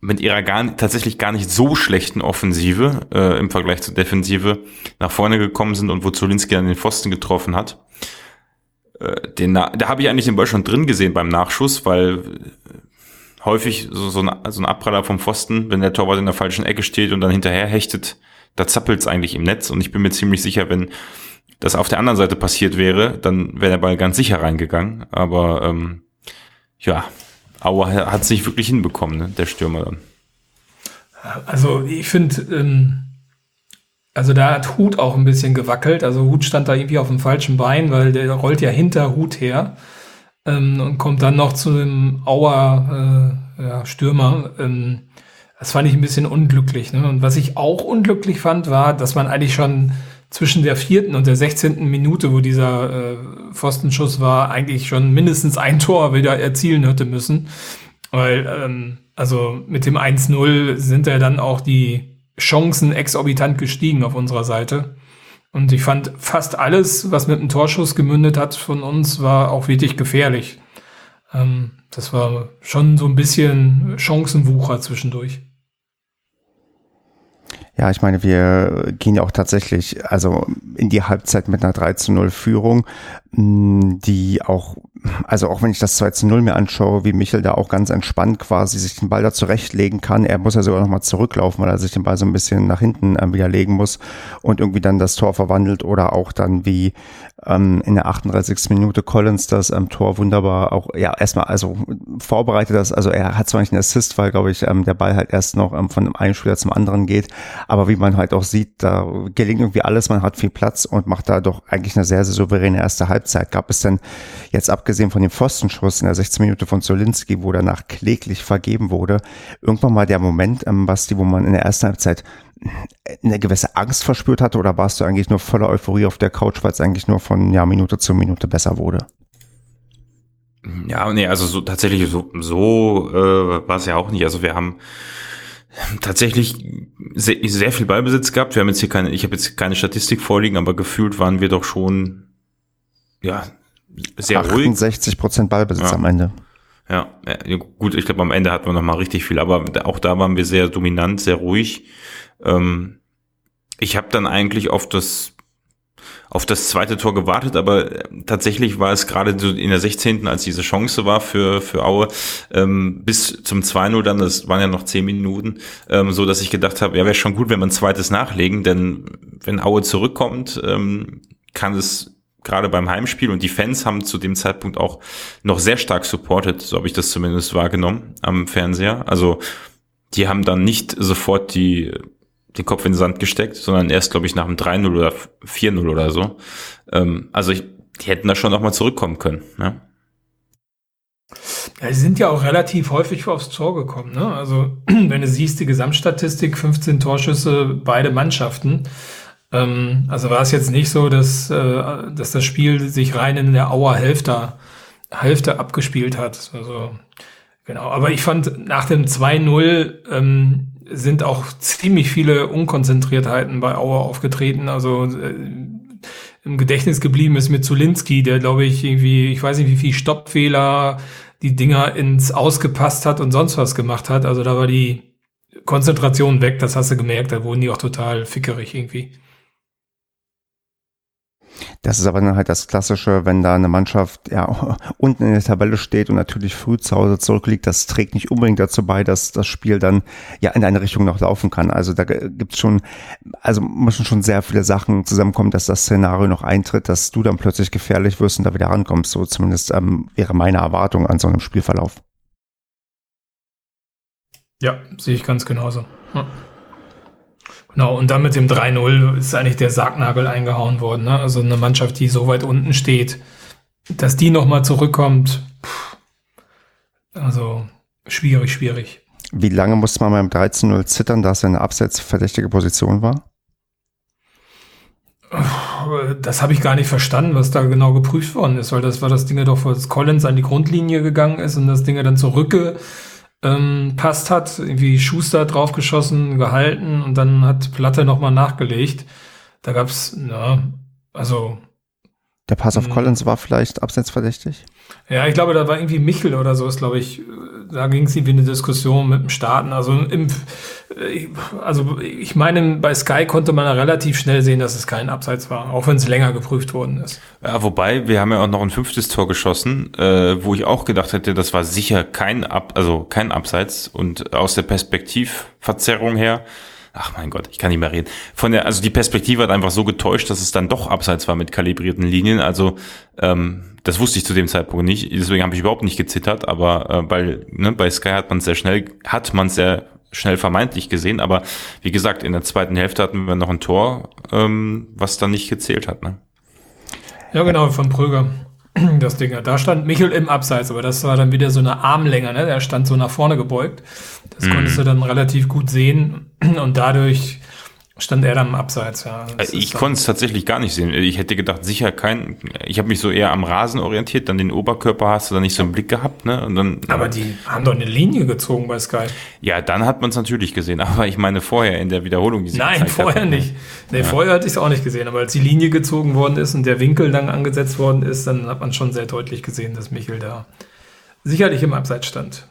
mit ihrer gar, tatsächlich gar nicht so schlechten Offensive äh, im Vergleich zur Defensive nach vorne gekommen sind und wo Zolinski dann den Pfosten getroffen hat. Äh, den, da habe ich eigentlich den Ball schon drin gesehen beim Nachschuss, weil äh, häufig so, so, ein, so ein Abpraller vom Pfosten, wenn der Torwart in der falschen Ecke steht und dann hinterher hechtet, da zappelt's eigentlich im Netz und ich bin mir ziemlich sicher, wenn das auf der anderen Seite passiert wäre, dann wäre der Ball ganz sicher reingegangen. Aber ähm, ja, Aue hat es nicht wirklich hinbekommen, ne? der Stürmer dann. Also ich finde, ähm, also da hat Hut auch ein bisschen gewackelt. Also Hut stand da irgendwie auf dem falschen Bein, weil der rollt ja hinter Hut her ähm, und kommt dann noch zu dem Auer äh, ja, Stürmer. Ähm, das fand ich ein bisschen unglücklich. Ne? Und was ich auch unglücklich fand, war, dass man eigentlich schon zwischen der vierten und der sechzehnten Minute, wo dieser äh, Pfostenschuss war, eigentlich schon mindestens ein Tor wieder erzielen hätte müssen. Weil, ähm, also mit dem 1-0 sind ja dann auch die Chancen exorbitant gestiegen auf unserer Seite. Und ich fand fast alles, was mit einem Torschuss gemündet hat von uns, war auch wirklich gefährlich. Ähm, das war schon so ein bisschen Chancenwucher zwischendurch. Ja, ich meine, wir gehen ja auch tatsächlich also in die Halbzeit mit einer 3 zu 0 Führung, die auch also auch wenn ich das 2 zu 0 mir anschaue, wie Michel da auch ganz entspannt quasi sich den Ball da zurechtlegen kann. Er muss ja sogar nochmal zurücklaufen, weil er sich den Ball so ein bisschen nach hinten äh, wieder legen muss und irgendwie dann das Tor verwandelt oder auch dann wie ähm, in der 38. Minute Collins das ähm, Tor wunderbar auch, ja, erstmal also vorbereitet das, also er hat zwar nicht einen Assist, weil glaube ich ähm, der Ball halt erst noch ähm, von einem Spieler zum anderen geht, aber wie man halt auch sieht, da gelingt irgendwie alles, man hat viel Platz und macht da doch eigentlich eine sehr, sehr souveräne erste Halbzeit. Gab es denn jetzt abgesehen von dem Pfostenschuss in der 16 Minute von Zolinski, wo danach kläglich vergeben wurde, irgendwann mal der Moment, ähm, Basti, wo man in der ersten Halbzeit eine gewisse Angst verspürt hatte oder warst du eigentlich nur voller Euphorie auf der Couch, weil es eigentlich nur von ja, Minute zu Minute besser wurde? Ja, nee, also so tatsächlich so, so äh, war es ja auch nicht. Also wir haben tatsächlich sehr, sehr viel Ballbesitz gehabt. Wir haben jetzt hier keine, ich habe jetzt keine Statistik vorliegen, aber gefühlt waren wir doch schon ja sehr 68 Prozent Ballbesitz ja. am Ende. Ja, gut, ich glaube, am Ende hatten wir noch mal richtig viel, aber auch da waren wir sehr dominant, sehr ruhig. Ähm, ich habe dann eigentlich auf das auf das zweite Tor gewartet, aber äh, tatsächlich war es gerade so in der 16., als diese Chance war für, für Aue, ähm, bis zum 2-0 dann, das waren ja noch 10 Minuten, ähm, so dass ich gedacht habe, ja, wäre schon gut, wenn man ein zweites nachlegen, denn wenn Aue zurückkommt, ähm, kann es gerade beim Heimspiel und die Fans haben zu dem Zeitpunkt auch noch sehr stark supportet, so habe ich das zumindest wahrgenommen am Fernseher. Also die haben dann nicht sofort die, den Kopf in den Sand gesteckt, sondern erst, glaube ich, nach dem 3-0 oder 4-0 oder so. Ähm, also ich, die hätten da schon noch mal zurückkommen können. Ne? Ja, sie sind ja auch relativ häufig aufs Tor gekommen. Ne? Also wenn du siehst, die Gesamtstatistik, 15 Torschüsse, beide Mannschaften. Ähm, also war es jetzt nicht so, dass, äh, dass das Spiel sich rein in der Auer Hälfte, Hälfte abgespielt hat. Also genau. Aber ich fand nach dem 2-0 ähm, sind auch ziemlich viele Unkonzentriertheiten bei Auer aufgetreten. Also äh, im Gedächtnis geblieben ist mit Zulinski, der glaube ich irgendwie, ich weiß nicht wie viel Stoppfehler, die Dinger ins Ausgepasst hat und sonst was gemacht hat. Also da war die Konzentration weg, das hast du gemerkt, da wurden die auch total fickerig irgendwie. Das ist aber dann halt das Klassische, wenn da eine Mannschaft ja unten in der Tabelle steht und natürlich früh zu Hause zurückliegt, das trägt nicht unbedingt dazu bei, dass das Spiel dann ja in eine Richtung noch laufen kann. Also da gibt's schon, also müssen schon sehr viele Sachen zusammenkommen, dass das Szenario noch eintritt, dass du dann plötzlich gefährlich wirst und da wieder rankommst. So zumindest ähm, wäre meine Erwartung an so einem Spielverlauf. Ja, sehe ich ganz genauso. Ja. Genau, und dann mit dem 3-0 ist eigentlich der Sargnagel eingehauen worden. Ne? Also eine Mannschaft, die so weit unten steht, dass die nochmal zurückkommt. Pff, also schwierig, schwierig. Wie lange musste man beim 13-0 zittern, dass er eine abseitsverdächtige Position war? Das habe ich gar nicht verstanden, was da genau geprüft worden ist, weil das war das Ding doch, als Collins an die Grundlinie gegangen ist und das Ding dann zurückge ähm, passt hat, irgendwie Schuster draufgeschossen, gehalten und dann hat Platte nochmal nachgelegt. Da gab's, na, also. Der Pass auf hm. Collins war vielleicht abseitsverdächtig? Ja, ich glaube, da war irgendwie Michel oder so, ist glaube ich, da ging es irgendwie eine Diskussion mit dem Staaten. Also im, also ich meine, bei Sky konnte man relativ schnell sehen, dass es kein Abseits war, auch wenn es länger geprüft worden ist. Ja, wobei, wir haben ja auch noch ein fünftes Tor geschossen, äh, wo ich auch gedacht hätte, das war sicher kein Ab, also kein Abseits und aus der Perspektivverzerrung her ach mein Gott, ich kann nicht mehr reden. Von der, also die Perspektive hat einfach so getäuscht, dass es dann doch abseits war mit kalibrierten Linien. Also ähm, das wusste ich zu dem Zeitpunkt nicht. Deswegen habe ich überhaupt nicht gezittert. Aber äh, weil ne, bei Sky hat man sehr schnell, hat man sehr schnell vermeintlich gesehen. Aber wie gesagt, in der zweiten Hälfte hatten wir noch ein Tor, ähm, was dann nicht gezählt hat. Ne? Ja, genau, von Pröger. Das Ding. Da stand Michel im Abseits, aber das war dann wieder so eine Armlänge, ne? Der stand so nach vorne gebeugt. Das mm. konntest du dann relativ gut sehen und dadurch stand er dann im Abseits, ja. Das ich konnte es tatsächlich gar nicht sehen. Ich hätte gedacht, sicher kein. Ich habe mich so eher am Rasen orientiert, dann den Oberkörper hast du dann nicht so im Blick gehabt, ne? Und dann, aber die haben doch eine Linie gezogen bei Sky. Ja, dann hat man es natürlich gesehen. Aber ich meine vorher in der Wiederholung, die sie Nein, vorher hatten, nicht. Nee, ja. vorher hatte ich es auch nicht gesehen. Aber als die Linie gezogen worden ist und der Winkel dann angesetzt worden ist, dann hat man schon sehr deutlich gesehen, dass Michel da sicherlich im Abseits stand.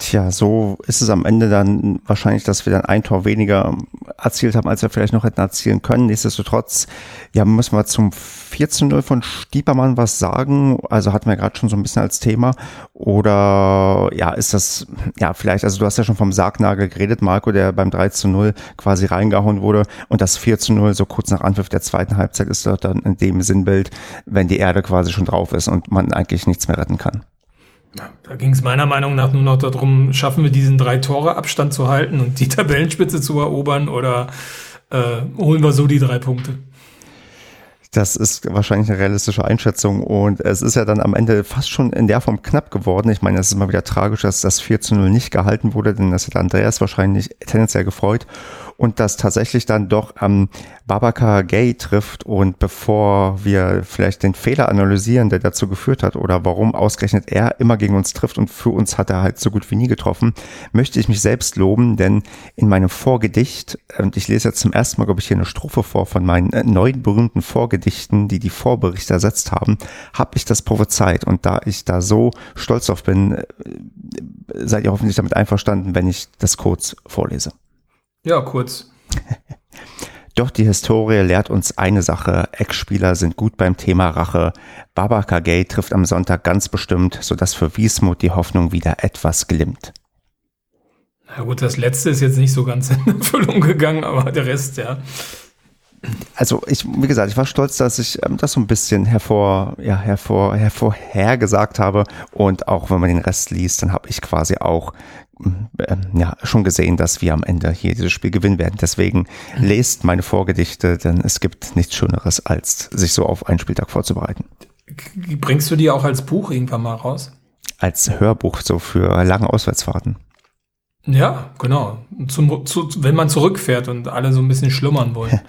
Tja, so ist es am Ende dann wahrscheinlich, dass wir dann ein Tor weniger erzielt haben, als wir vielleicht noch hätten erzielen können. Nichtsdestotrotz, ja, müssen wir zum 14-0 von Stiepermann was sagen. Also hatten wir gerade schon so ein bisschen als Thema. Oder ja, ist das, ja, vielleicht, also du hast ja schon vom Sargnagel geredet, Marco, der beim 3 0 quasi reingehauen wurde. Und das 4 0 so kurz nach Anpfiff der zweiten Halbzeit ist dort dann in dem Sinnbild, wenn die Erde quasi schon drauf ist und man eigentlich nichts mehr retten kann. Da ging es meiner Meinung nach nur noch darum, schaffen wir diesen drei Tore Abstand zu halten und die Tabellenspitze zu erobern oder äh, holen wir so die drei Punkte? Das ist wahrscheinlich eine realistische Einschätzung und es ist ja dann am Ende fast schon in der Form knapp geworden. Ich meine, es ist mal wieder tragisch, dass das 4 zu 0 nicht gehalten wurde, denn das hat Andreas wahrscheinlich tendenziell gefreut und das tatsächlich dann doch am Babakar Gay trifft und bevor wir vielleicht den Fehler analysieren, der dazu geführt hat oder warum ausgerechnet er immer gegen uns trifft und für uns hat er halt so gut wie nie getroffen, möchte ich mich selbst loben, denn in meinem Vorgedicht, und ich lese jetzt zum ersten Mal, glaube ich, hier eine Strophe vor von meinen äh, neuen berühmten Vorgedichten, die die Vorberichte ersetzt haben, habe ich das prophezeit und da ich da so stolz drauf bin, äh, seid ihr hoffentlich damit einverstanden, wenn ich das kurz vorlese. Ja, kurz. Doch die Historie lehrt uns eine Sache. Ex-Spieler sind gut beim Thema Rache. Baba Kagey trifft am Sonntag ganz bestimmt, sodass für Wiesmut die Hoffnung wieder etwas glimmt. Na gut, das letzte ist jetzt nicht so ganz in Erfüllung gegangen, aber der Rest, ja. Also ich, wie gesagt, ich war stolz, dass ich ähm, das so ein bisschen hervor, ja, hervor, hervorhergesagt habe. Und auch wenn man den Rest liest, dann habe ich quasi auch ja, schon gesehen, dass wir am Ende hier dieses Spiel gewinnen werden. Deswegen lest meine Vorgedichte, denn es gibt nichts Schöneres, als sich so auf einen Spieltag vorzubereiten. Bringst du die auch als Buch irgendwann mal raus? als Hörbuch so für lange Auswärtsfahrten. Ja, genau. Zum, zu, wenn man zurückfährt und alle so ein bisschen schlummern wollen.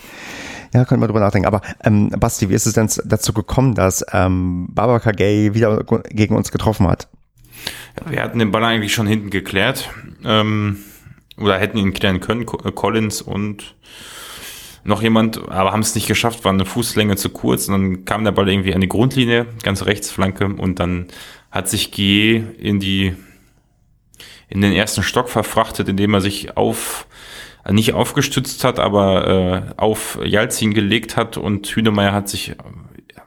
ja, können wir drüber nachdenken. Aber ähm, Basti, wie ist es denn dazu gekommen, dass ähm, Barbara Gay wieder gegen uns getroffen hat? Wir hatten den Ball eigentlich schon hinten geklärt. Ähm, oder hätten ihn klären können, äh, Collins und noch jemand, aber haben es nicht geschafft, war eine Fußlänge zu kurz und dann kam der Ball irgendwie an die Grundlinie, ganz rechts Flanke und dann hat sich G in die in den ersten Stock verfrachtet, indem er sich auf äh, nicht aufgestützt hat, aber äh, auf Jalzin gelegt hat und Hünemeyer hat sich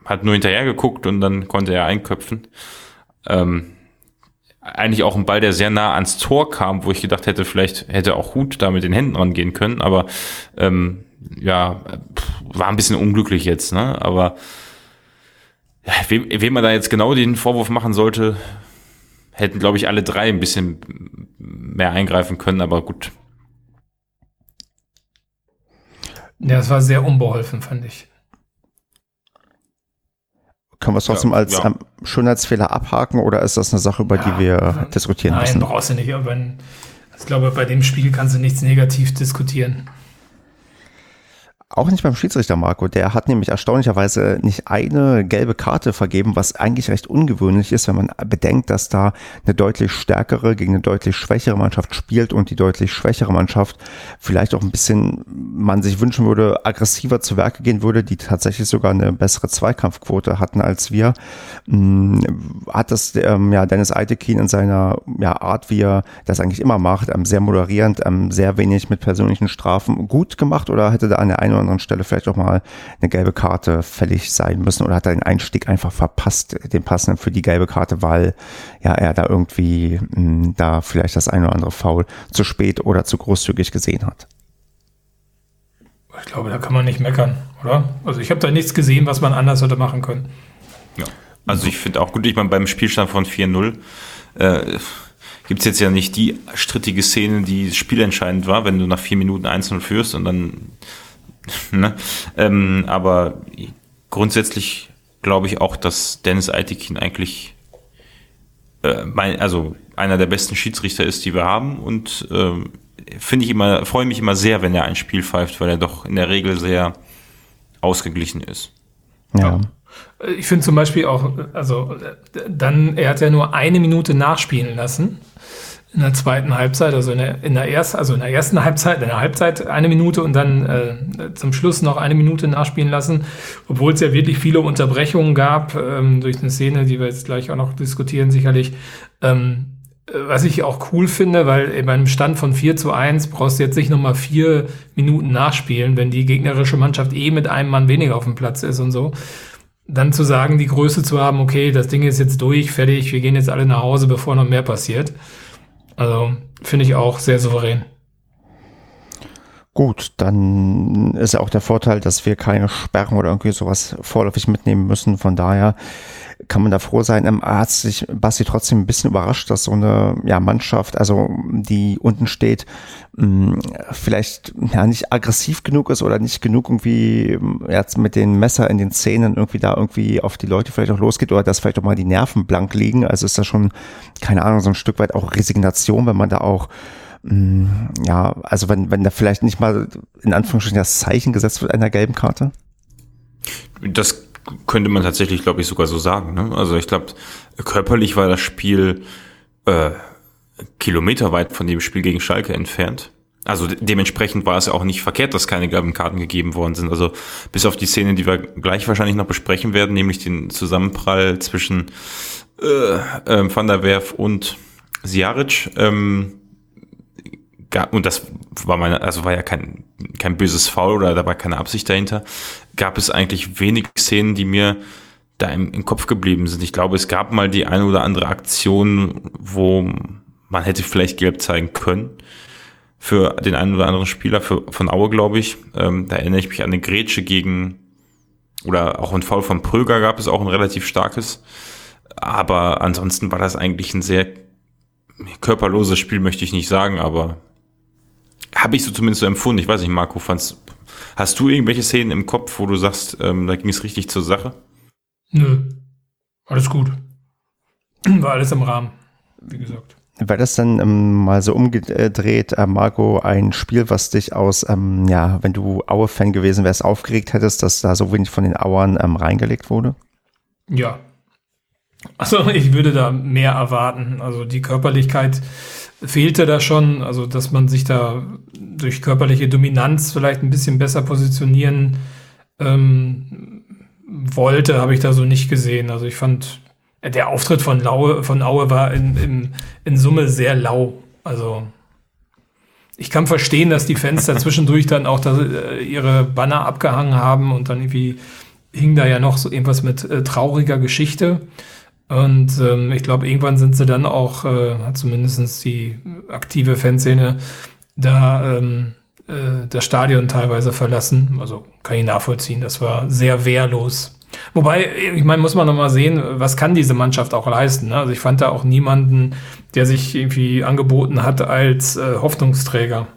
hat nur hinterher geguckt und dann konnte er einköpfen. Ähm, eigentlich auch ein Ball, der sehr nah ans Tor kam, wo ich gedacht hätte, vielleicht hätte auch Hut da mit den Händen rangehen können, aber ähm, ja, war ein bisschen unglücklich jetzt, ne? Aber ja, wem, wem man da jetzt genau den Vorwurf machen sollte, hätten, glaube ich, alle drei ein bisschen mehr eingreifen können, aber gut. Ja, es war sehr unbeholfen, fand ich. Können wir es trotzdem ja, als ja. Schönheitsfehler abhaken oder ist das eine Sache, über ja, die wir diskutieren nein, müssen? Nein, brauchst du nicht. Aber ich glaube, bei dem Spiel kannst du nichts negativ diskutieren. Auch nicht beim Schiedsrichter Marco. Der hat nämlich erstaunlicherweise nicht eine gelbe Karte vergeben, was eigentlich recht ungewöhnlich ist, wenn man bedenkt, dass da eine deutlich stärkere gegen eine deutlich schwächere Mannschaft spielt und die deutlich schwächere Mannschaft vielleicht auch ein bisschen, man sich wünschen würde, aggressiver zu Werke gehen würde, die tatsächlich sogar eine bessere Zweikampfquote hatten als wir. Hm, hat das ähm, ja Dennis Eitekin in seiner ja, Art, wie er das eigentlich immer macht, ähm, sehr moderierend, ähm, sehr wenig mit persönlichen Strafen gut gemacht oder hätte da an der einen anderen Stelle vielleicht auch mal eine gelbe Karte fällig sein müssen oder hat er den Einstieg einfach verpasst, den passenden für die gelbe Karte, weil ja er da irgendwie mh, hm, da vielleicht das eine oder andere Foul zu spät oder zu großzügig gesehen hat. Ich glaube, da kann man nicht meckern, oder? Also ich habe da nichts gesehen, was man anders hätte machen können. Ja. Also ich finde auch gut, ich meine, beim Spielstand von 4-0 äh, gibt es jetzt ja nicht die strittige Szene, die spielentscheidend war, wenn du nach vier Minuten 1-0 führst und dann ne? ähm, aber grundsätzlich glaube ich auch, dass Dennis Eitikin eigentlich äh, mein, also einer der besten Schiedsrichter ist, die wir haben und äh, finde ich immer, freue mich immer sehr, wenn er ein Spiel pfeift, weil er doch in der Regel sehr ausgeglichen ist. Ja. Ich finde zum Beispiel auch, also dann, er hat ja nur eine Minute nachspielen lassen in der zweiten Halbzeit, also in der, in der ersten, also in der ersten Halbzeit, in der Halbzeit eine Minute und dann äh, zum Schluss noch eine Minute nachspielen lassen, obwohl es ja wirklich viele Unterbrechungen gab ähm, durch eine Szene, die wir jetzt gleich auch noch diskutieren, sicherlich. Ähm, was ich auch cool finde, weil bei einem Stand von 4 zu 1 brauchst du jetzt nicht nochmal vier Minuten nachspielen, wenn die gegnerische Mannschaft eh mit einem Mann weniger auf dem Platz ist und so. Dann zu sagen, die Größe zu haben, okay, das Ding ist jetzt durch, fertig, wir gehen jetzt alle nach Hause, bevor noch mehr passiert. Also finde ich auch sehr souverän. Gut, dann ist ja auch der Vorteil, dass wir keine Sperren oder irgendwie sowas vorläufig mitnehmen müssen. Von daher kann man da froh sein. Ähm, hat sich Basti trotzdem ein bisschen überrascht, dass so eine ja, Mannschaft, also die unten steht, hm, vielleicht ja nicht aggressiv genug ist oder nicht genug irgendwie jetzt mit den Messer in den Zähnen irgendwie da irgendwie auf die Leute vielleicht auch losgeht oder dass vielleicht auch mal die Nerven blank liegen. Also ist da schon, keine Ahnung, so ein Stück weit auch Resignation, wenn man da auch Mm, ja, also wenn, wenn da vielleicht nicht mal in Anführungsstrichen das Zeichen gesetzt wird einer gelben Karte? Das könnte man tatsächlich, glaube ich, sogar so sagen. Ne? Also ich glaube, körperlich war das Spiel äh, kilometerweit von dem Spiel gegen Schalke entfernt. Also de dementsprechend war es auch nicht verkehrt, dass keine gelben Karten gegeben worden sind. Also bis auf die Szene, die wir gleich wahrscheinlich noch besprechen werden, nämlich den Zusammenprall zwischen äh, äh, Van der Werf und Siaric, ähm, gab, und das war meine, also war ja kein, kein böses Foul oder da war keine Absicht dahinter, gab es eigentlich wenig Szenen, die mir da im, im Kopf geblieben sind. Ich glaube, es gab mal die eine oder andere Aktion, wo man hätte vielleicht gelb zeigen können für den einen oder anderen Spieler für, von Aue, glaube ich. Ähm, da erinnere ich mich an eine Grätsche gegen, oder auch ein Foul von Pröger gab es auch ein relativ starkes. Aber ansonsten war das eigentlich ein sehr körperloses Spiel, möchte ich nicht sagen, aber habe ich so zumindest so empfunden. Ich weiß nicht, Marco, fandst, hast du irgendwelche Szenen im Kopf, wo du sagst, ähm, da ging es richtig zur Sache? Nö. Alles gut. War alles im Rahmen, wie gesagt. Wäre das dann ähm, mal so umgedreht, äh, Marco, ein Spiel, was dich aus, ähm, ja, wenn du Aue-Fan gewesen wärst, aufgeregt hättest, dass da so wenig von den Auern ähm, reingelegt wurde? Ja. Also ich würde da mehr erwarten. Also die Körperlichkeit fehlte da schon. Also dass man sich da durch körperliche Dominanz vielleicht ein bisschen besser positionieren ähm, wollte, habe ich da so nicht gesehen. Also ich fand der Auftritt von, Laue, von Aue war in, in, in Summe sehr lau. Also ich kann verstehen, dass die Fans da zwischendurch dann auch da, äh, ihre Banner abgehangen haben und dann irgendwie hing da ja noch so irgendwas mit äh, trauriger Geschichte. Und ähm, ich glaube, irgendwann sind sie dann auch, äh, hat zumindest die aktive Fanszene, da ähm, äh, das Stadion teilweise verlassen. Also kann ich nachvollziehen, das war sehr wehrlos. Wobei, ich meine, muss man noch mal sehen, was kann diese Mannschaft auch leisten. Ne? Also ich fand da auch niemanden, der sich irgendwie angeboten hat als äh, Hoffnungsträger.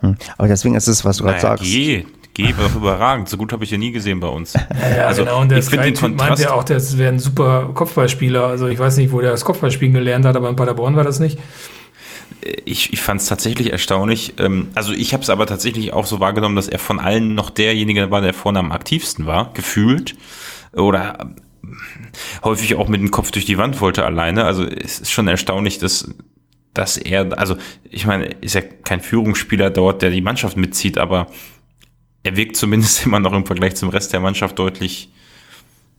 Hm. Aber deswegen ist es, was du naja, gerade sagst. G, G war doch überragend. So gut habe ich ja nie gesehen bei uns. Ja, also, genau. Und der Sky-Typ meint ja auch, das wäre ein super Kopfballspieler. Also ich weiß nicht, wo der das Kopfballspielen gelernt hat, aber in Paderborn war das nicht ich, ich fand es tatsächlich erstaunlich. Ähm, also ich habe es aber tatsächlich auch so wahrgenommen, dass er von allen noch derjenige war, der vorne am aktivsten war, gefühlt. Oder äh, häufig auch mit dem Kopf durch die Wand wollte alleine. Also es ist schon erstaunlich, dass, dass er, also ich meine, ist ja kein Führungsspieler dort, der die Mannschaft mitzieht, aber er wirkt zumindest immer noch im Vergleich zum Rest der Mannschaft deutlich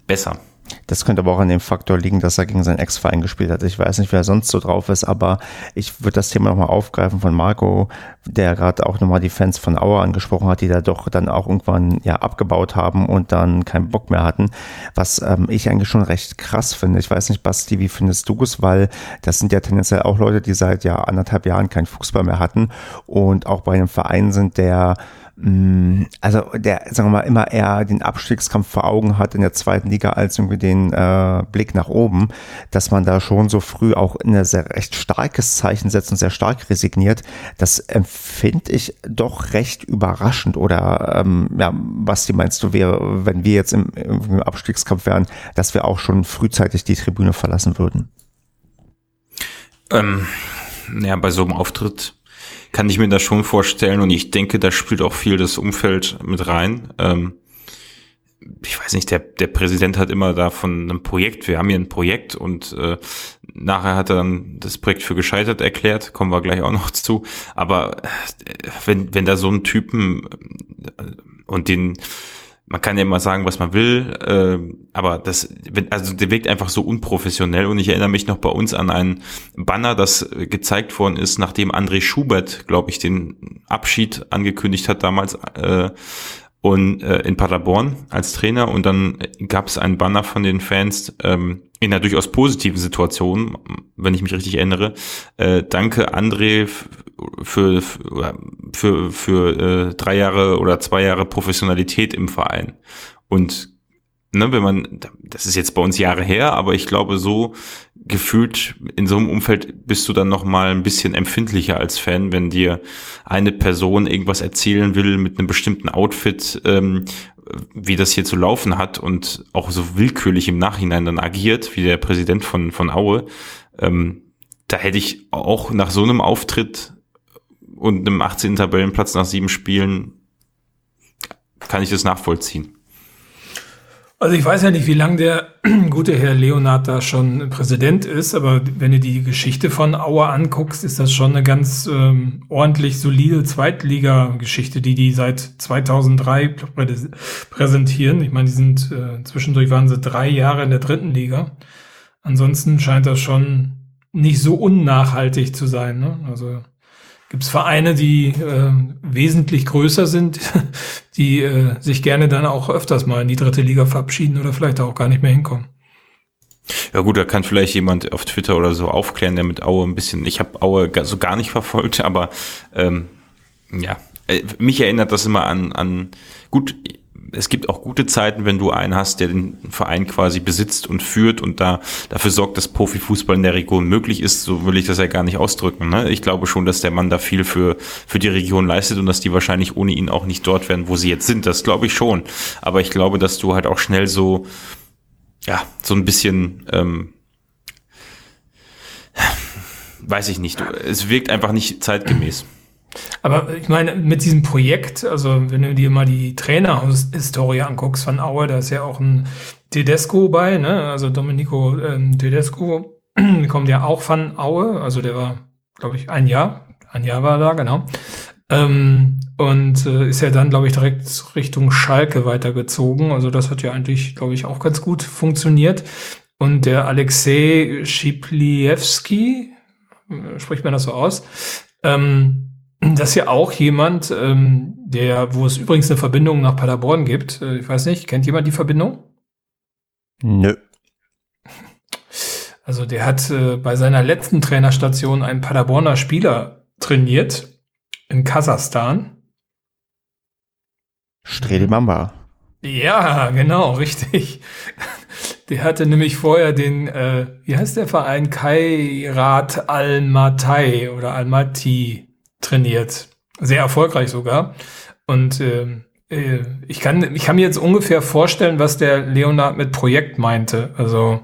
besser. Das könnte aber auch an dem Faktor liegen, dass er gegen seinen Ex-Verein gespielt hat. Ich weiß nicht, wer sonst so drauf ist, aber ich würde das Thema nochmal aufgreifen von Marco, der gerade auch nochmal die Fans von Auer angesprochen hat, die da doch dann auch irgendwann ja abgebaut haben und dann keinen Bock mehr hatten. Was ähm, ich eigentlich schon recht krass finde. Ich weiß nicht, Basti, wie findest du es? Weil das sind ja tendenziell auch Leute, die seit ja anderthalb Jahren keinen Fußball mehr hatten und auch bei einem Verein sind, der also der, sagen wir mal, immer eher den Abstiegskampf vor Augen hat in der zweiten Liga als irgendwie den äh, Blick nach oben, dass man da schon so früh auch in ein sehr recht starkes Zeichen setzt und sehr stark resigniert, das empfinde ich doch recht überraschend. Oder ähm, ja, was die meinst du wäre, wenn wir jetzt im, im Abstiegskampf wären, dass wir auch schon frühzeitig die Tribüne verlassen würden? Ähm, ja, bei so einem Auftritt kann ich mir das schon vorstellen und ich denke, da spielt auch viel das Umfeld mit rein. Ähm, ich weiß nicht, der, der Präsident hat immer da von einem Projekt, wir haben hier ein Projekt und äh, nachher hat er dann das Projekt für gescheitert erklärt, kommen wir gleich auch noch zu. Aber äh, wenn, wenn da so ein Typen äh, und den man kann ja immer sagen, was man will, äh, aber das, also der wirkt einfach so unprofessionell und ich erinnere mich noch bei uns an einen Banner, das gezeigt worden ist, nachdem André Schubert, glaube ich, den Abschied angekündigt hat damals äh, und äh, in Paderborn als Trainer und dann gab es einen Banner von den Fans ähm, in einer durchaus positiven Situation, wenn ich mich richtig erinnere. Äh, danke André für für für äh, drei Jahre oder zwei Jahre Professionalität im Verein und ne, wenn man, das ist jetzt bei uns Jahre her, aber ich glaube, so gefühlt in so einem Umfeld bist du dann noch mal ein bisschen empfindlicher als Fan, wenn dir eine Person irgendwas erzählen will mit einem bestimmten Outfit, ähm, wie das hier zu laufen hat und auch so willkürlich im Nachhinein dann agiert, wie der Präsident von, von Aue. Ähm, da hätte ich auch nach so einem Auftritt und einem 18. Tabellenplatz nach sieben Spielen, kann ich das nachvollziehen. Also ich weiß ja nicht, wie lange der gute Herr Leonard da schon Präsident ist, aber wenn du die Geschichte von Auer anguckst, ist das schon eine ganz ähm, ordentlich solide Zweitliga-Geschichte, die die seit 2003 präsentieren. Ich meine, die sind äh, zwischendurch waren sie drei Jahre in der dritten Liga. Ansonsten scheint das schon nicht so unnachhaltig zu sein. Ne? Also Gibt es Vereine, die äh, wesentlich größer sind, die äh, sich gerne dann auch öfters mal in die dritte Liga verabschieden oder vielleicht auch gar nicht mehr hinkommen? Ja gut, da kann vielleicht jemand auf Twitter oder so aufklären, der mit Aue ein bisschen, ich habe Aue so gar nicht verfolgt, aber ähm, ja, äh, mich erinnert das immer an, an gut, es gibt auch gute Zeiten, wenn du einen hast, der den Verein quasi besitzt und führt und da dafür sorgt, dass Profifußball in der Region möglich ist. So will ich das ja gar nicht ausdrücken. Ne? Ich glaube schon, dass der Mann da viel für, für die Region leistet und dass die wahrscheinlich ohne ihn auch nicht dort wären, wo sie jetzt sind. Das glaube ich schon. Aber ich glaube, dass du halt auch schnell so, ja, so ein bisschen ähm, weiß ich nicht. Es wirkt einfach nicht zeitgemäß. Aber ich meine, mit diesem Projekt, also wenn du dir mal die Trainerhistorie anguckst von Aue, da ist ja auch ein Tedesco bei, ne? Also Domenico ähm, Tedesco kommt ja auch von Aue, also der war, glaube ich, ein Jahr, ein Jahr war da, genau. Ähm, und äh, ist ja dann, glaube ich, direkt Richtung Schalke weitergezogen. Also das hat ja eigentlich, glaube ich, auch ganz gut funktioniert. Und der Alexei Schipliewski, äh, spricht man das so aus, ähm, das ist ja auch jemand, ähm, der, wo es übrigens eine Verbindung nach Paderborn gibt. Äh, ich weiß nicht, kennt jemand die Verbindung? Nö. Also der hat äh, bei seiner letzten Trainerstation einen Paderborner Spieler trainiert in Kasachstan. Strelimamba. Ja, genau, richtig. Der hatte nämlich vorher den, äh, wie heißt der Verein? Kairat Al-Matai oder Al-Mati trainiert. Sehr erfolgreich sogar. Und äh, äh, ich, kann, ich kann mir jetzt ungefähr vorstellen, was der Leonard mit Projekt meinte. Also,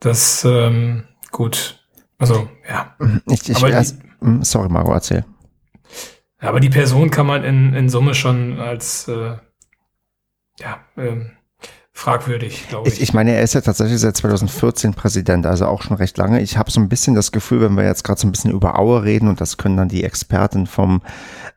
das, ähm, gut. Also, ja. Ich, ich, erst, hm, sorry, Margot, erzähl. Aber die Person kann man in, in Summe schon als äh, ja, ähm, fragwürdig, glaube ich. ich. Ich meine, er ist ja tatsächlich seit 2014 Präsident, also auch schon recht lange. Ich habe so ein bisschen das Gefühl, wenn wir jetzt gerade so ein bisschen über Auer reden und das können dann die Experten vom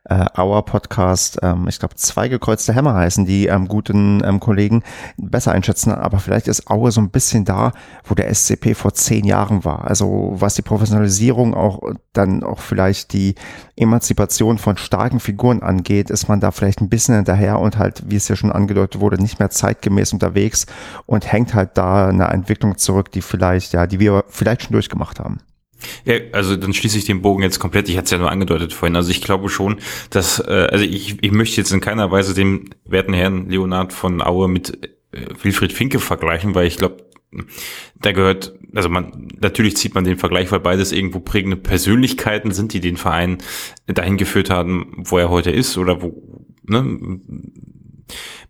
äh, Our Podcast, ähm, ich glaube, zwei gekreuzte Hämmer heißen, die ähm, guten ähm, Kollegen besser einschätzen. Aber vielleicht ist Aue so ein bisschen da, wo der SCP vor zehn Jahren war. Also was die Professionalisierung auch dann auch vielleicht die Emanzipation von starken Figuren angeht, ist man da vielleicht ein bisschen hinterher und halt, wie es ja schon angedeutet wurde, nicht mehr zeitgemäß unterwegs und hängt halt da eine Entwicklung zurück, die vielleicht, ja, die wir vielleicht schon durchgemacht haben. Ja, also dann schließe ich den Bogen jetzt komplett. Ich hatte es ja nur angedeutet vorhin. Also ich glaube schon, dass, äh, also ich, ich möchte jetzt in keiner Weise den werten Herrn Leonard von Aue mit äh, Wilfried Finke vergleichen, weil ich glaube, da gehört, also man, natürlich zieht man den Vergleich, weil beides irgendwo prägende Persönlichkeiten sind, die den Verein dahin geführt haben, wo er heute ist oder wo, ne,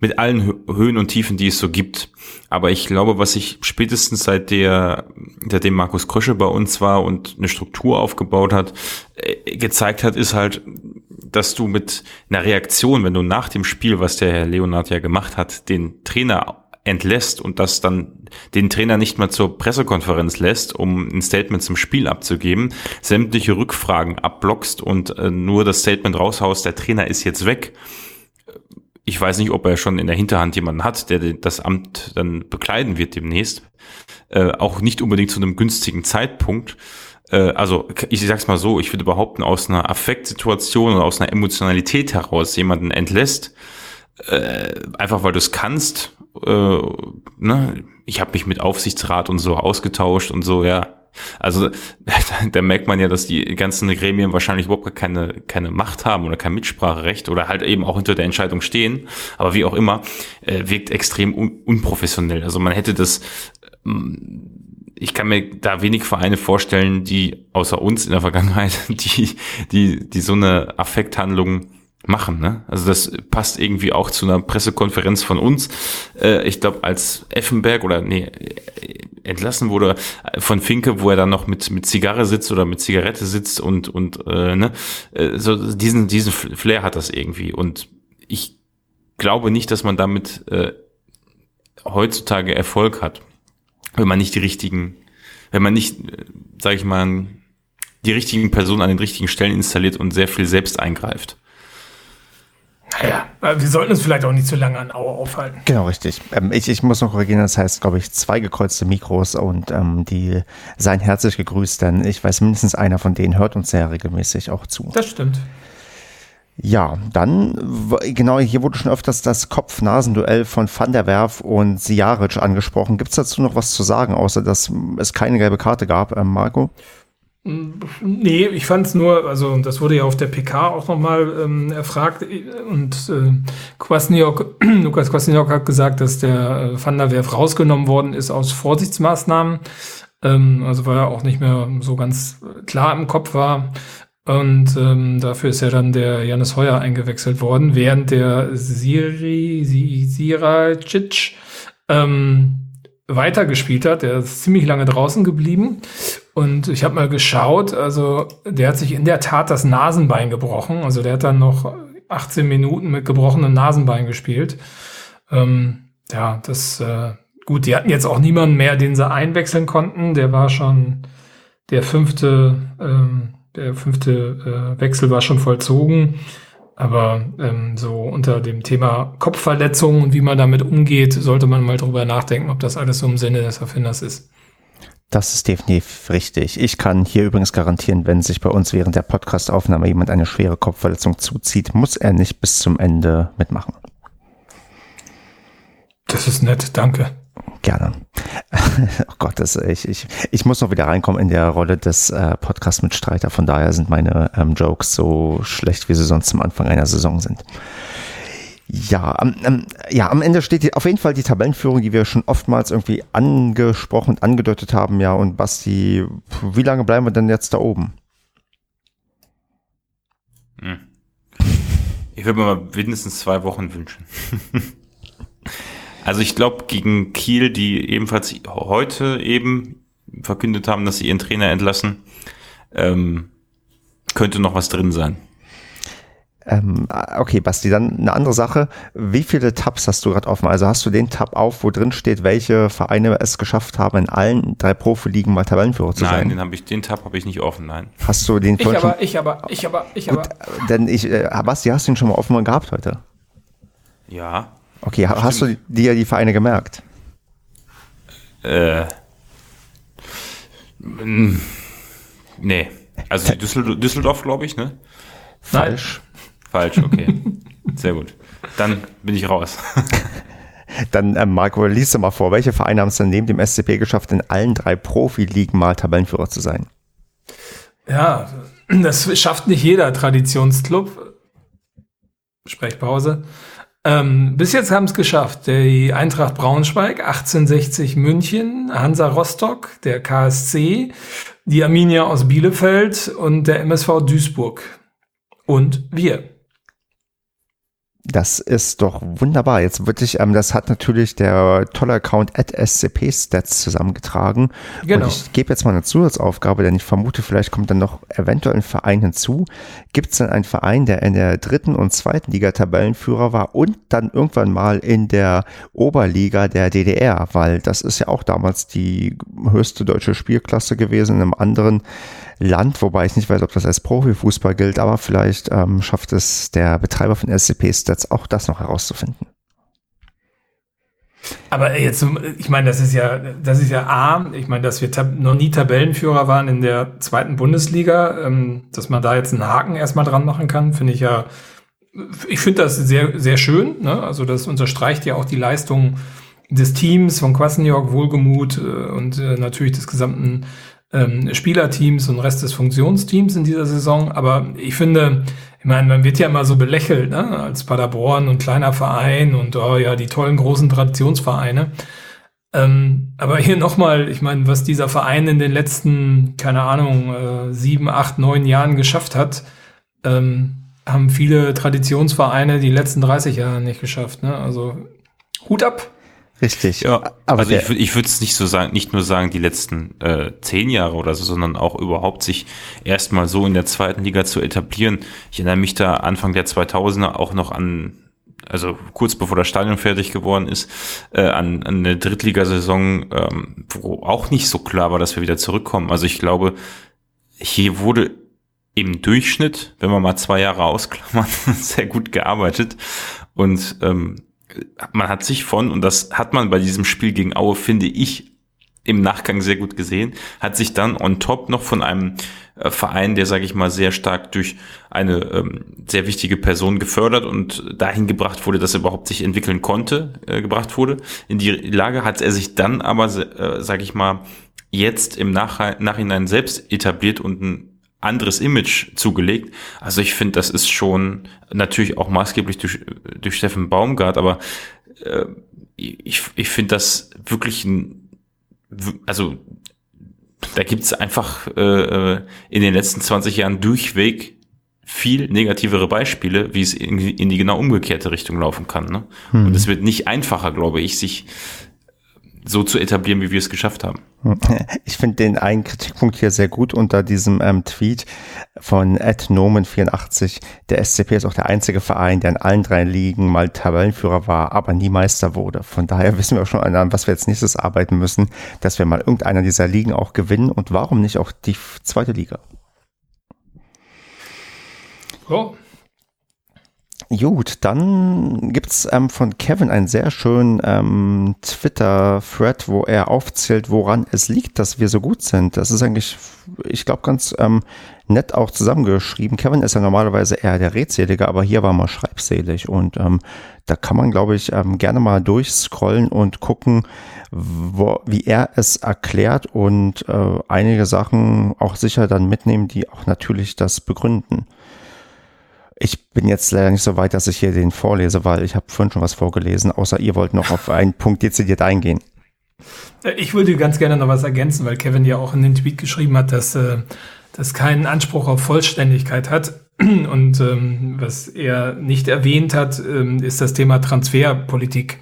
mit allen Höhen und Tiefen, die es so gibt. Aber ich glaube, was sich spätestens seit der, seitdem Markus Krösche bei uns war und eine Struktur aufgebaut hat, äh, gezeigt hat, ist halt, dass du mit einer Reaktion, wenn du nach dem Spiel, was der Herr Leonard ja gemacht hat, den Trainer entlässt und das dann den Trainer nicht mal zur Pressekonferenz lässt, um ein Statement zum Spiel abzugeben, sämtliche Rückfragen abblockst und äh, nur das Statement raushaust, der Trainer ist jetzt weg ich weiß nicht, ob er schon in der Hinterhand jemanden hat, der das Amt dann bekleiden wird demnächst. Äh, auch nicht unbedingt zu einem günstigen Zeitpunkt. Äh, also ich sag's mal so, ich würde behaupten, aus einer Affektsituation oder aus einer Emotionalität heraus jemanden entlässt, äh, einfach weil du es kannst. Äh, ne? Ich habe mich mit Aufsichtsrat und so ausgetauscht und so, ja, also da merkt man ja, dass die ganzen Gremien wahrscheinlich überhaupt keine, keine Macht haben oder kein Mitspracherecht oder halt eben auch hinter der Entscheidung stehen. Aber wie auch immer, äh, wirkt extrem un unprofessionell. Also man hätte das, ähm, ich kann mir da wenig Vereine vorstellen, die außer uns in der Vergangenheit, die, die, die so eine Affekthandlung machen. Ne? Also das passt irgendwie auch zu einer Pressekonferenz von uns. Äh, ich glaube, als Effenberg oder nee, entlassen wurde von Finke, wo er dann noch mit mit Zigarre sitzt oder mit Zigarette sitzt und und äh, ne, äh, so diesen diesen Flair hat das irgendwie. Und ich glaube nicht, dass man damit äh, heutzutage Erfolg hat, wenn man nicht die richtigen, wenn man nicht, äh, sage ich mal, die richtigen Personen an den richtigen Stellen installiert und sehr viel selbst eingreift. Naja, wir sollten uns vielleicht auch nicht zu lange an Auer aufhalten. Genau, richtig. Ähm, ich, ich muss noch korrigieren, das heißt, glaube ich, zwei gekreuzte Mikros und ähm, die seien herzlich gegrüßt, denn ich weiß, mindestens einer von denen hört uns sehr regelmäßig auch zu. Das stimmt. Ja, dann, genau, hier wurde schon öfters das Kopf-Nasen-Duell von Van der Werf und Sijaric angesprochen. Gibt es dazu noch was zu sagen, außer dass es keine gelbe Karte gab, ähm, Marco? Nee, ich fand es nur, also das wurde ja auf der PK auch nochmal ähm, erfragt und äh, Kwasniok, Lukas Kwasniok hat gesagt, dass der äh, Van der Werf rausgenommen worden ist aus Vorsichtsmaßnahmen, ähm, also weil er auch nicht mehr so ganz klar im Kopf war und ähm, dafür ist ja dann der Janis Heuer eingewechselt worden, während der Siri, Siracic ähm, weitergespielt hat. Der ist ziemlich lange draußen geblieben. Und ich habe mal geschaut, also der hat sich in der Tat das Nasenbein gebrochen. Also der hat dann noch 18 Minuten mit gebrochenem Nasenbein gespielt. Ähm, ja, das äh, gut, die hatten jetzt auch niemanden mehr, den sie einwechseln konnten. Der war schon der fünfte, ähm, der fünfte äh, Wechsel war schon vollzogen. Aber ähm, so unter dem Thema Kopfverletzungen und wie man damit umgeht, sollte man mal drüber nachdenken, ob das alles so im Sinne des Erfinders ist. Das ist definitiv richtig. Ich kann hier übrigens garantieren, wenn sich bei uns während der Podcastaufnahme jemand eine schwere Kopfverletzung zuzieht, muss er nicht bis zum Ende mitmachen. Das ist nett, danke. Gerne. oh Gott, das, ich, ich, ich muss noch wieder reinkommen in der Rolle des äh, Podcast-Mitstreiter. Von daher sind meine ähm, Jokes so schlecht, wie sie sonst zum Anfang einer Saison sind. Ja, am, ja, am Ende steht die, auf jeden Fall die Tabellenführung, die wir schon oftmals irgendwie angesprochen und angedeutet haben. Ja, und Basti, wie lange bleiben wir denn jetzt da oben? Hm. Ich würde mir mal mindestens zwei Wochen wünschen. Also ich glaube, gegen Kiel, die ebenfalls heute eben verkündet haben, dass sie ihren Trainer entlassen, ähm, könnte noch was drin sein. Ähm, okay, Basti, dann eine andere Sache. Wie viele Tabs hast du gerade offen? Also hast du den Tab auf, wo drin steht, welche Vereine es geschafft haben, in allen drei Profiligen mal Tabellenführer zu nein, sein? Nein, den, hab ich, den Tab habe ich nicht offen, nein. Hast du den ich aber, schon? Ich aber, ich aber, ich aber. Gut, denn ich, äh, Basti, hast du ihn schon mal offen gehabt heute? Ja. Okay, Stimmt. hast du dir die Vereine gemerkt? Äh. Nee. Also Düsseldorf, Düsseldorf glaube ich, ne? Falsch. Falsch, okay. Sehr gut. Dann bin ich raus. Dann, äh, Marco, liest du mal vor, welche Vereine haben es denn neben dem SCP geschafft, in allen drei Profiligen mal Tabellenführer zu sein? Ja, das schafft nicht jeder Traditionsclub. Sprechpause. Ähm, bis jetzt haben es geschafft. Die Eintracht Braunschweig, 1860 München, Hansa Rostock, der KSC, die Arminia aus Bielefeld und der MSV Duisburg. Und wir. Das ist doch wunderbar. Jetzt wirklich, ähm, das hat natürlich der tolle Account at SCP Stats zusammengetragen. Genau. Und ich gebe jetzt mal eine Zusatzaufgabe, denn ich vermute, vielleicht kommt dann noch eventuell ein Verein hinzu. Gibt es denn einen Verein, der in der dritten und zweiten Liga Tabellenführer war und dann irgendwann mal in der Oberliga der DDR? Weil das ist ja auch damals die höchste deutsche Spielklasse gewesen in einem anderen Land, wobei ich nicht weiß, ob das als Profifußball gilt, aber vielleicht ähm, schafft es der Betreiber von SCP Stats auch das noch herauszufinden. Aber jetzt, ich meine, das ist ja, das ist ja A, ich meine, dass wir noch nie Tabellenführer waren in der zweiten Bundesliga, ähm, dass man da jetzt einen Haken erstmal dran machen kann, finde ich ja, ich finde das sehr, sehr schön. Ne? Also das unterstreicht ja auch die Leistung des Teams von Quasniok, Wohlgemut äh, und äh, natürlich des gesamten ähm, Spielerteams und Rest des Funktionsteams in dieser Saison. Aber ich finde, ich meine, man wird ja immer so belächelt, ne? als Paderborn und kleiner Verein und oh ja, die tollen großen Traditionsvereine. Ähm, aber hier nochmal, ich meine, was dieser Verein in den letzten, keine Ahnung, äh, sieben, acht, neun Jahren geschafft hat, ähm, haben viele Traditionsvereine die letzten 30 Jahre nicht geschafft. Ne? Also Hut ab. Richtig. Ja, aber also ich, ich würde es nicht so sagen, nicht nur sagen die letzten äh, zehn Jahre oder so, sondern auch überhaupt sich erstmal so in der zweiten Liga zu etablieren. Ich erinnere mich da Anfang der 2000er auch noch an, also kurz bevor das Stadion fertig geworden ist, äh, an, an eine Drittligasaison, ähm, wo auch nicht so klar war, dass wir wieder zurückkommen. Also ich glaube, hier wurde im Durchschnitt, wenn man mal zwei Jahre ausklammern, sehr gut gearbeitet und ähm, man hat sich von, und das hat man bei diesem Spiel gegen Aue, finde ich, im Nachgang sehr gut gesehen, hat sich dann on top noch von einem äh, Verein, der, sage ich mal, sehr stark durch eine ähm, sehr wichtige Person gefördert und dahin gebracht wurde, dass er überhaupt sich entwickeln konnte, äh, gebracht wurde. In die Lage hat er sich dann aber, äh, sage ich mal, jetzt im Nach Nachhinein selbst etabliert und ein anderes Image zugelegt. Also ich finde, das ist schon natürlich auch maßgeblich durch, durch Steffen Baumgart, aber äh, ich, ich finde das wirklich ein, also da gibt's einfach äh, äh in den letzten 20 Jahren durchweg viel negativere Beispiele, wie es in, in die genau umgekehrte Richtung laufen kann. Ne? Hm. Und es wird nicht einfacher, glaube ich, sich so zu etablieren, wie wir es geschafft haben. Ich finde den einen Kritikpunkt hier sehr gut unter diesem ähm, Tweet von Ed Nomen84. Der SCP ist auch der einzige Verein, der in allen drei Ligen mal Tabellenführer war, aber nie Meister wurde. Von daher wissen wir auch schon, an was wir jetzt nächstes arbeiten müssen, dass wir mal irgendeiner dieser Ligen auch gewinnen und warum nicht auch die zweite Liga. Oh, Gut, dann gibt's ähm, von Kevin einen sehr schönen ähm, Twitter-Thread, wo er aufzählt, woran es liegt, dass wir so gut sind. Das ist eigentlich, ich glaube, ganz ähm, nett auch zusammengeschrieben. Kevin ist ja normalerweise eher der Redselige, aber hier war mal schreibselig. Und ähm, da kann man, glaube ich, ähm, gerne mal durchscrollen und gucken, wo, wie er es erklärt und äh, einige Sachen auch sicher dann mitnehmen, die auch natürlich das begründen. Ich bin jetzt leider nicht so weit, dass ich hier den vorlese, weil ich habe vorhin schon was vorgelesen, außer ihr wollt noch auf einen Punkt dezidiert eingehen. Äh, ich würde ganz gerne noch was ergänzen, weil Kevin ja auch in den Tweet geschrieben hat, dass äh, das keinen Anspruch auf Vollständigkeit hat. Und ähm, was er nicht erwähnt hat, ähm, ist das Thema Transferpolitik.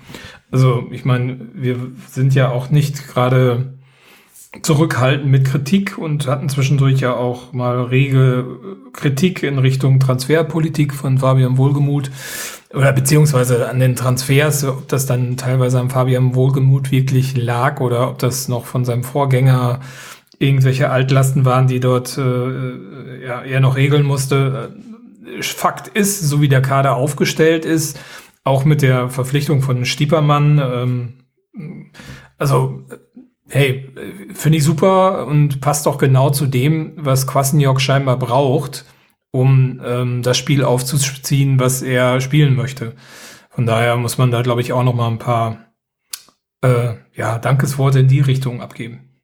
Also ich meine, wir sind ja auch nicht gerade zurückhaltend mit Kritik und hatten zwischendurch ja auch mal rege Kritik in Richtung Transferpolitik von Fabian Wohlgemuth oder beziehungsweise an den Transfers, ob das dann teilweise am Fabian Wohlgemuth wirklich lag oder ob das noch von seinem Vorgänger irgendwelche Altlasten waren, die dort äh, ja, er noch regeln musste. Fakt ist, so wie der Kader aufgestellt ist, auch mit der Verpflichtung von Stiepermann, ähm, also hey, finde ich super und passt doch genau zu dem, was Kwasniok scheinbar braucht, um ähm, das Spiel aufzuziehen, was er spielen möchte. Von daher muss man da, glaube ich, auch noch mal ein paar äh, ja, Dankesworte in die Richtung abgeben.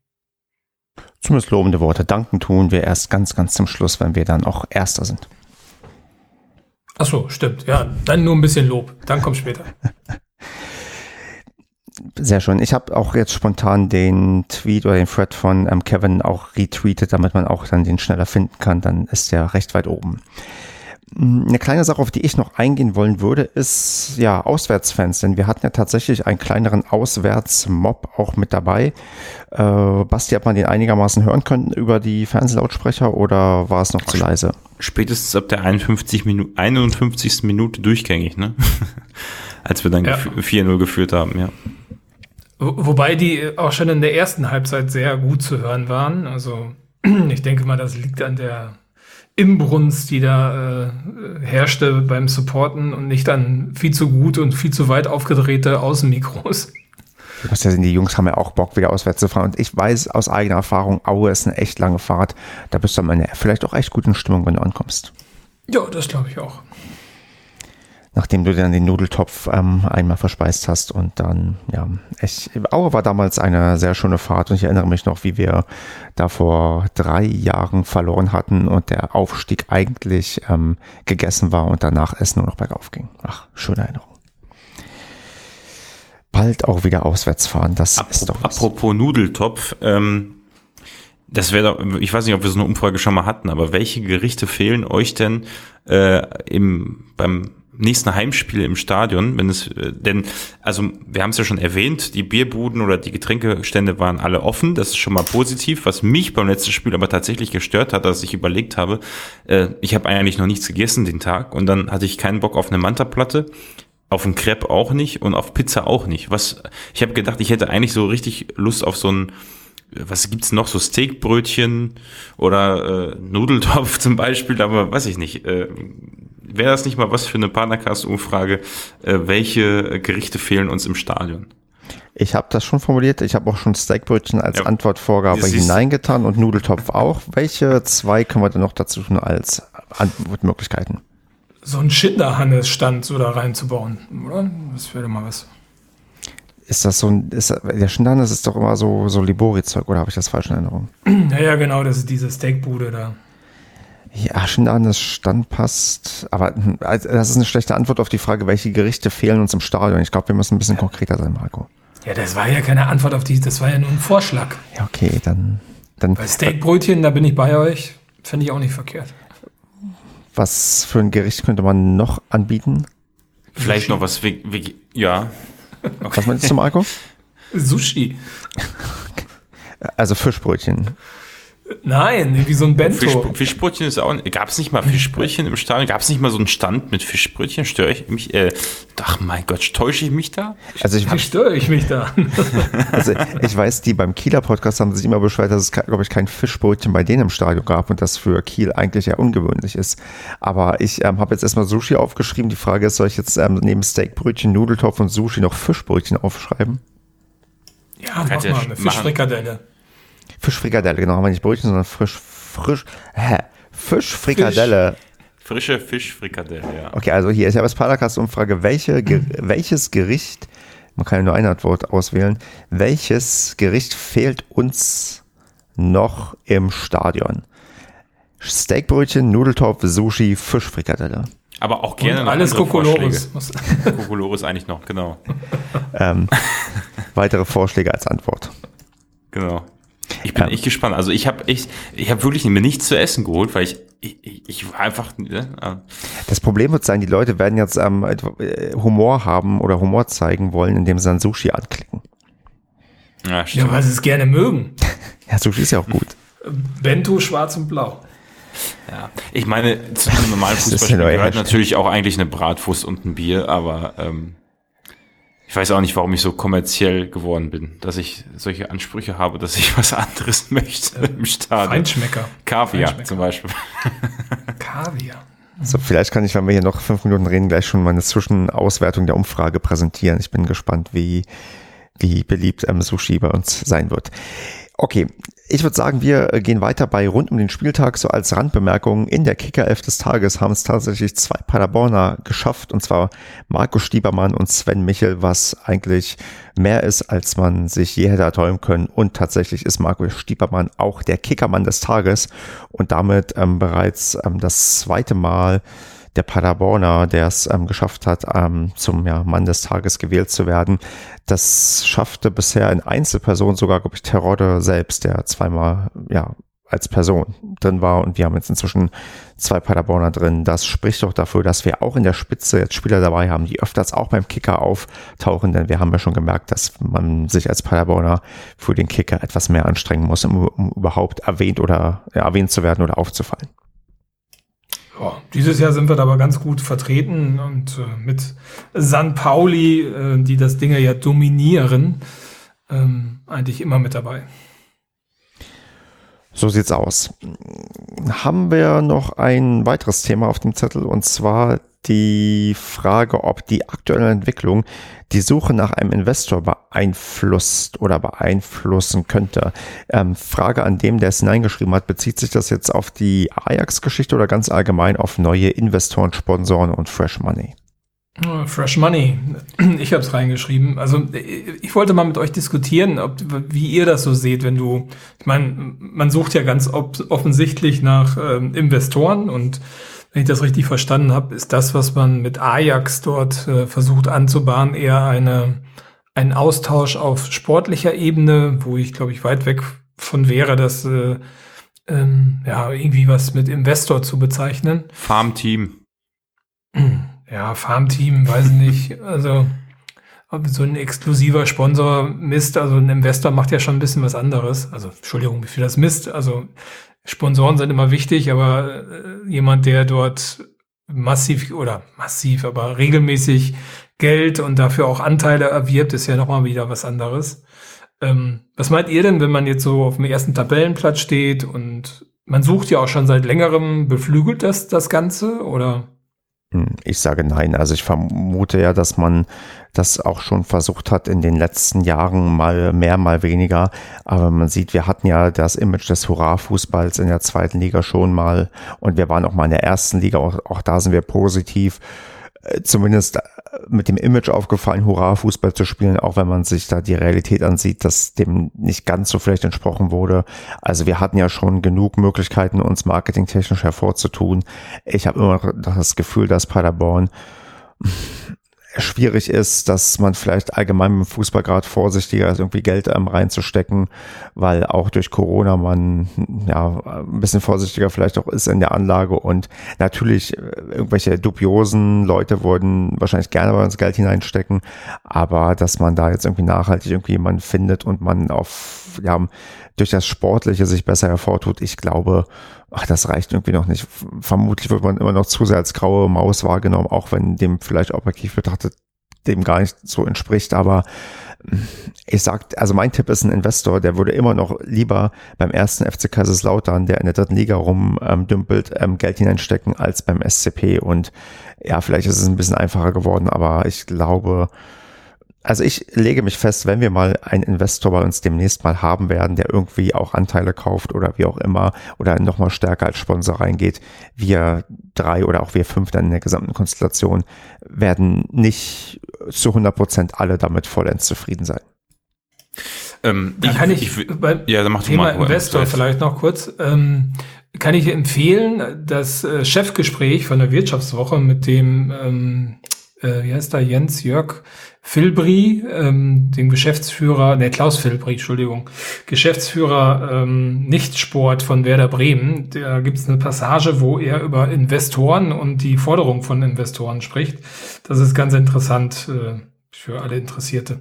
Zumindest lobende Worte. Danken tun wir erst ganz, ganz zum Schluss, wenn wir dann auch Erster sind. Ach so, stimmt. Ja, dann nur ein bisschen Lob. Dann kommt später. Sehr schön. Ich habe auch jetzt spontan den Tweet oder den Thread von ähm, Kevin auch retweetet, damit man auch dann den schneller finden kann. Dann ist der recht weit oben. Hm, eine kleine Sache, auf die ich noch eingehen wollen würde, ist ja Auswärtsfans, denn wir hatten ja tatsächlich einen kleineren Auswärtsmob auch mit dabei. Äh, Basti, hat man den einigermaßen hören können über die Fernsehlautsprecher oder war es noch zu leise? Spätestens ab der 51. Minu 51. Minute durchgängig, ne? Als wir dann ja. 4-0 geführt haben, ja. Wobei die auch schon in der ersten Halbzeit sehr gut zu hören waren. Also ich denke mal, das liegt an der Imbrunst, die da äh, herrschte beim Supporten und nicht an viel zu gut und viel zu weit aufgedrehte Außenmikros. Was ja sind, die Jungs haben ja auch Bock, wieder auswärts zu fahren. Und ich weiß aus eigener Erfahrung, Aue ist eine echt lange Fahrt. Da bist du am Ende vielleicht auch echt gut in Stimmung, wenn du ankommst. Ja, das glaube ich auch nachdem du dann den Nudeltopf ähm, einmal verspeist hast und dann, ja, ich, Aue war damals eine sehr schöne Fahrt und ich erinnere mich noch, wie wir da vor drei Jahren verloren hatten und der Aufstieg eigentlich ähm, gegessen war und danach es nur noch bergauf ging. Ach, schöne Erinnerung. Bald auch wieder auswärts fahren, das apropos, ist doch was. Apropos Nudeltopf, ähm, das wäre, ich weiß nicht, ob wir so eine Umfrage schon mal hatten, aber welche Gerichte fehlen euch denn äh, im beim nächsten Heimspiel im Stadion, wenn es, äh, denn, also wir haben es ja schon erwähnt, die Bierbuden oder die Getränkestände waren alle offen, das ist schon mal positiv, was mich beim letzten Spiel aber tatsächlich gestört hat, dass ich überlegt habe, äh, ich habe eigentlich noch nichts gegessen den Tag und dann hatte ich keinen Bock auf eine Mantaplatte, auf einen Crepe auch nicht und auf Pizza auch nicht. Was, ich habe gedacht, ich hätte eigentlich so richtig Lust auf so ein was gibt's noch, so Steakbrötchen oder äh, Nudeltopf zum Beispiel, aber weiß ich nicht. Äh, Wäre das nicht mal was für eine Partnercast-Umfrage? Äh, welche Gerichte fehlen uns im Stadion? Ich habe das schon formuliert. Ich habe auch schon Steakbrötchen als ja, Antwortvorgabe hineingetan und Nudeltopf auch. Welche zwei können wir denn noch dazu tun als Antwortmöglichkeiten? So ein Schinderhannes-Stand so da reinzubauen, oder? Das wäre mal was. Ist das so ein, ist, der Schinderhannes ist doch immer so, so Libori-Zeug, oder habe ich das falsch in Erinnerung? Ja, ja, genau, das ist diese Steakbude da. Ja, Schinderhannes Stand passt. Aber also, das ist eine schlechte Antwort auf die Frage, welche Gerichte fehlen uns im Stadion. Ich glaube, wir müssen ein bisschen konkreter sein, Marco. Ja, das war ja keine Antwort auf die, das war ja nur ein Vorschlag. Ja, okay, dann. dann Bei Steakbrötchen, da bin ich bei euch. Finde ich auch nicht verkehrt. Was für ein Gericht könnte man noch anbieten? Vielleicht noch was, wie, wie, ja. Okay. Was meinst du, Marco? Sushi. Also Fischbrötchen. Nein, wie so ein Bento. Fisch, Fischbrötchen ist auch. Gab es nicht mal Fischbrötchen im Stadion? Gab es nicht mal so einen Stand mit Fischbrötchen? Störe ich mich? Äh, ach mein Gott, täusche ich mich da? Also ich, Wie störe ich mich da? also ich weiß, die beim Kieler Podcast haben sich immer beschwert, dass es, glaube ich, kein Fischbrötchen bei denen im Stadion gab und das für Kiel eigentlich ja ungewöhnlich ist. Aber ich ähm, habe jetzt erstmal Sushi aufgeschrieben. Die Frage ist, soll ich jetzt ähm, neben Steakbrötchen, Nudeltopf und Sushi noch Fischbrötchen aufschreiben? Ja, mach mal eine machen. Fischfrikadelle. Fischfrikadelle, genau, haben wir nicht Brötchen, sondern frisch, frisch, hä? Fischfrikadelle. Frische Fischfrikadelle, ja. Okay, also hier ist ja was Paracast-Umfrage. Welche, Ge welches Gericht, man kann ja nur ein Antwort auswählen, welches Gericht fehlt uns noch im Stadion? Steakbrötchen, Nudeltopf, Sushi, Fischfrikadelle. Aber auch gerne Und alles Kokolores. Kokolores eigentlich noch, genau. Ähm, weitere Vorschläge als Antwort. Genau. Ich bin Ja. echt gespannt. Also ich habe ich, ich habe wirklich mir nichts zu essen geholt, weil ich, ich, ich- war einfach, ne, Das Problem wird sein, die Leute werden jetzt ähm, äh, Humor haben oder Humor zeigen wollen, indem sie dann Sushi anklicken. ja, stimmt. Ja, weil sie es gerne mögen. Ja, Sushi ist ja auch gut. Bento schwarz und blau. Ja, ich meine, zu einem normalen Fußballspiel gehört natürlich auch eigentlich eine Bratwurst und ein Bier, aber ähm, ich weiß auch nicht, warum ich so kommerziell geworden bin, dass ich solche Ansprüche habe, dass ich was anderes möchte im Stadion. Feinschmecker. Kaviar Feinschmecker. zum Beispiel. Kaviar. So, vielleicht kann ich, wenn wir hier noch fünf Minuten reden, gleich schon meine Zwischenauswertung der Umfrage präsentieren. Ich bin gespannt, wie, wie beliebt ähm, Sushi bei uns sein wird. Okay, ich würde sagen, wir äh, gehen weiter bei rund um den Spieltag. So als Randbemerkung, in der Kickerelf des Tages haben es tatsächlich zwei Paderborner geschafft, und zwar Marco Stiebermann und Sven Michel, was eigentlich mehr ist, als man sich je hätte erträumen können. Und tatsächlich ist Marco Stiebermann auch der Kickermann des Tages und damit ähm, bereits ähm, das zweite Mal der Paderborner, der es ähm, geschafft hat, ähm, zum ja, Mann des Tages gewählt zu werden. Das schaffte bisher in Einzelperson sogar, glaube ich, Terodde selbst, der zweimal ja als Person drin war und wir haben jetzt inzwischen zwei Paderborner drin. Das spricht doch dafür, dass wir auch in der Spitze jetzt Spieler dabei haben, die öfters auch beim Kicker auftauchen, denn wir haben ja schon gemerkt, dass man sich als Paderborner für den Kicker etwas mehr anstrengen muss, um, um überhaupt erwähnt oder ja, erwähnt zu werden oder aufzufallen. Ja, dieses Jahr sind wir da aber ganz gut vertreten und äh, mit San Pauli, äh, die das Ding ja dominieren, ähm, eigentlich immer mit dabei. So sieht's aus. Haben wir noch ein weiteres Thema auf dem Zettel und zwar die Frage, ob die aktuelle Entwicklung die Suche nach einem Investor beeinflusst oder beeinflussen könnte. Ähm, Frage an dem, der es hineingeschrieben hat, bezieht sich das jetzt auf die Ajax-Geschichte oder ganz allgemein auf neue Investoren, Sponsoren und Fresh Money? Äh, Fresh Money. Ich habe es reingeschrieben. Also ich wollte mal mit euch diskutieren, ob, wie ihr das so seht, wenn du, ich meine, man sucht ja ganz offensichtlich nach ähm, Investoren und wenn ich das richtig verstanden habe, ist das, was man mit Ajax dort äh, versucht anzubahnen, eher eine, ein Austausch auf sportlicher Ebene, wo ich, glaube ich, weit weg von wäre, das äh, ähm, ja irgendwie was mit Investor zu bezeichnen. Farmteam. Ja, Farmteam, weiß ich nicht. Also, so ein exklusiver Sponsor misst, also ein Investor macht ja schon ein bisschen was anderes. Also, Entschuldigung, wie viel das misst. Also, Sponsoren sind immer wichtig, aber äh, jemand, der dort massiv oder massiv, aber regelmäßig Geld und dafür auch Anteile erwirbt, ist ja nochmal wieder was anderes. Ähm, was meint ihr denn, wenn man jetzt so auf dem ersten Tabellenplatz steht und man sucht ja auch schon seit längerem, beflügelt das das Ganze oder? Hm, Ich sage nein. Also ich vermute ja, dass man das auch schon versucht hat in den letzten Jahren mal mehr, mal weniger. Aber man sieht, wir hatten ja das Image des Hurra-Fußballs in der zweiten Liga schon mal und wir waren auch mal in der ersten Liga. Auch, auch da sind wir positiv zumindest äh, mit dem Image aufgefallen, Hurra-Fußball zu spielen, auch wenn man sich da die Realität ansieht, dass dem nicht ganz so vielleicht entsprochen wurde. Also wir hatten ja schon genug Möglichkeiten, uns marketingtechnisch hervorzutun. Ich habe immer das Gefühl, dass Paderborn schwierig ist, dass man vielleicht allgemein im Fußball gerade vorsichtiger ist, irgendwie Geld ähm, reinzustecken, weil auch durch Corona man ja ein bisschen vorsichtiger vielleicht auch ist in der Anlage. Und natürlich äh, irgendwelche dubiosen Leute würden wahrscheinlich gerne bei uns Geld hineinstecken, aber dass man da jetzt irgendwie nachhaltig irgendwie jemanden findet und man auf ja durch das Sportliche sich besser hervortut, ich glaube, ach, das reicht irgendwie noch nicht. Vermutlich wird man immer noch zu sehr als graue Maus wahrgenommen, auch wenn dem vielleicht objektiv betrachtet dem gar nicht so entspricht, aber ich sag, also mein Tipp ist ein Investor, der würde immer noch lieber beim ersten FC Kaiserslautern, der in der dritten Liga rumdümpelt, ähm, Geld hineinstecken als beim SCP und ja, vielleicht ist es ein bisschen einfacher geworden, aber ich glaube, also ich lege mich fest, wenn wir mal einen Investor bei uns demnächst mal haben werden, der irgendwie auch Anteile kauft oder wie auch immer oder nochmal stärker als Sponsor reingeht, wir drei oder auch wir fünf dann in der gesamten Konstellation werden nicht zu 100 Prozent alle damit vollends zufrieden sein. Ähm, da kann ich, ich beim ja, dann mach Thema mal, Investor vielleicht noch kurz, ähm, kann ich empfehlen, das äh, Chefgespräch von der Wirtschaftswoche mit dem, ähm, äh, wie heißt da, Jens Jörg Filbri, ähm, dem Geschäftsführer, ne, Klaus Filbri, Entschuldigung, Geschäftsführer ähm, Nichtsport von Werder Bremen. Da gibt es eine Passage, wo er über Investoren und die Forderung von Investoren spricht. Das ist ganz interessant äh, für alle Interessierte.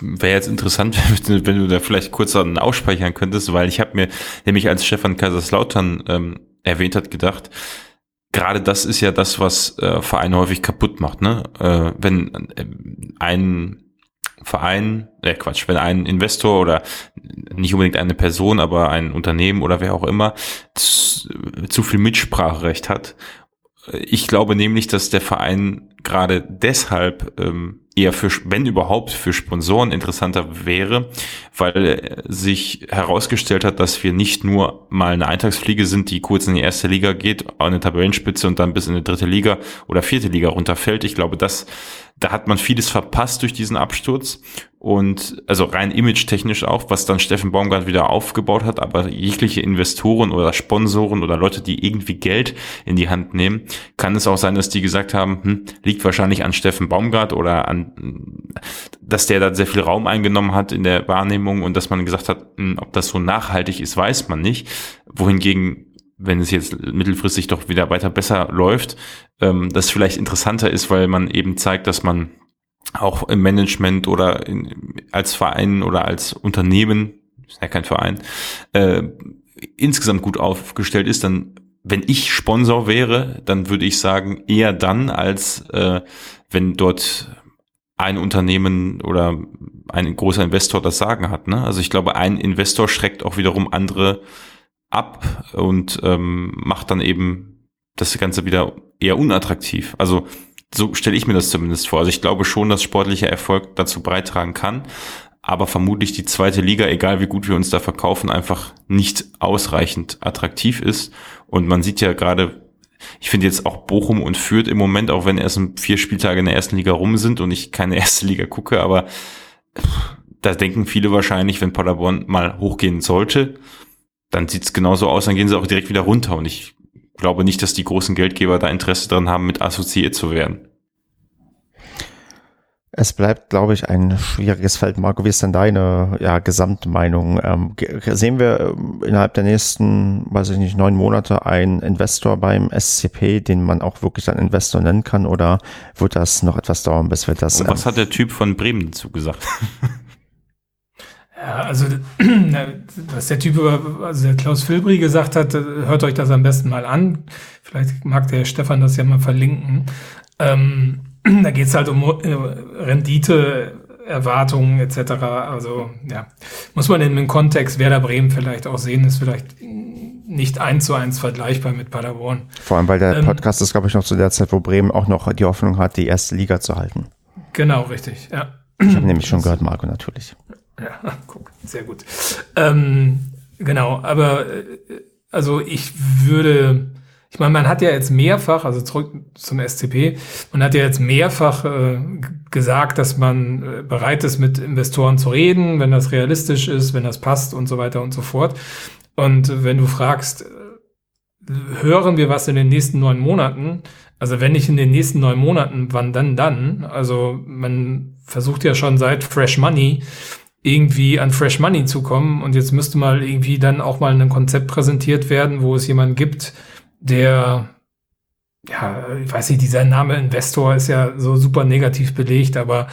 Wäre jetzt interessant, wenn du da vielleicht kurz dann ausspeichern könntest, weil ich habe mir nämlich als Stefan Kaiserslautern ähm, erwähnt hat gedacht, gerade das ist ja das, was äh, Vereine häufig kaputt macht, ne? Äh, wenn äh, ein Verein, äh Quatsch, wenn ein Investor oder nicht unbedingt eine Person, aber ein Unternehmen oder wer auch immer zu, zu viel Mitspracherecht hat. Ich glaube nämlich, dass der Verein gerade deshalb ähm, eher für, wenn überhaupt, für Sponsoren interessanter wäre, weil sich herausgestellt hat, dass wir nicht nur mal eine Eintagsfliege sind, die kurz in die erste Liga geht, an eine Tabellenspitze und dann bis in die dritte Liga oder vierte Liga runterfällt. Ich glaube, das da hat man vieles verpasst durch diesen Absturz und also rein image-technisch auch, was dann Steffen Baumgart wieder aufgebaut hat, aber jegliche Investoren oder Sponsoren oder Leute, die irgendwie Geld in die Hand nehmen, kann es auch sein, dass die gesagt haben, hm, liegt wahrscheinlich an Steffen Baumgart oder an, dass der da sehr viel Raum eingenommen hat in der Wahrnehmung und dass man gesagt hat, hm, ob das so nachhaltig ist, weiß man nicht. Wohingegen wenn es jetzt mittelfristig doch wieder weiter besser läuft, ähm, das vielleicht interessanter ist, weil man eben zeigt, dass man auch im Management oder in, als Verein oder als Unternehmen, ist ja kein Verein, äh, insgesamt gut aufgestellt ist, dann wenn ich Sponsor wäre, dann würde ich sagen, eher dann, als äh, wenn dort ein Unternehmen oder ein großer Investor das Sagen hat. Ne? Also ich glaube, ein Investor schreckt auch wiederum andere ab und ähm, macht dann eben das Ganze wieder eher unattraktiv. Also so stelle ich mir das zumindest vor. Also ich glaube schon, dass sportlicher Erfolg dazu beitragen kann, aber vermutlich die zweite Liga, egal wie gut wir uns da verkaufen, einfach nicht ausreichend attraktiv ist. Und man sieht ja gerade, ich finde jetzt auch Bochum und Fürth im Moment, auch wenn erst vier Spieltage in der ersten Liga rum sind und ich keine erste Liga gucke, aber da denken viele wahrscheinlich, wenn Paderborn mal hochgehen sollte, dann sieht es genauso aus, dann gehen sie auch direkt wieder runter. Und ich glaube nicht, dass die großen Geldgeber da Interesse dran haben, mit assoziiert zu werden. Es bleibt, glaube ich, ein schwieriges Feld. Marco, wie ist denn deine ja, Gesamtmeinung? Ähm, sehen wir ähm, innerhalb der nächsten, weiß ich nicht, neun Monate einen Investor beim SCP, den man auch wirklich einen Investor nennen kann? Oder wird das noch etwas dauern, bis wir das... Und was ähm, hat der Typ von Bremen dazu gesagt? Ja, also was der Typ über, also der Klaus Filbri gesagt hat, hört euch das am besten mal an. Vielleicht mag der Stefan das ja mal verlinken. Ähm, da geht's halt um äh, Rendite, Erwartungen etc. Also ja, muss man in dem Kontext Werder Bremen vielleicht auch sehen, ist vielleicht nicht eins zu eins vergleichbar mit Paderborn. Vor allem, weil der ähm, Podcast ist, glaube ich, noch zu der Zeit, wo Bremen auch noch die Hoffnung hat, die erste Liga zu halten. Genau, richtig, ja. Ich habe nämlich schon gehört, Marco, natürlich. Ja, guck, sehr gut. Ähm, genau, aber äh, also ich würde, ich meine, man hat ja jetzt mehrfach, also zurück zum SCP, man hat ja jetzt mehrfach äh, gesagt, dass man äh, bereit ist, mit Investoren zu reden, wenn das realistisch ist, wenn das passt und so weiter und so fort. Und wenn du fragst, hören wir was in den nächsten neun Monaten? Also wenn nicht in den nächsten neun Monaten, wann dann dann? Also man versucht ja schon seit Fresh Money irgendwie an Fresh Money zu kommen und jetzt müsste mal irgendwie dann auch mal ein Konzept präsentiert werden, wo es jemanden gibt, der ja, ich weiß nicht, dieser Name Investor ist ja so super negativ belegt, aber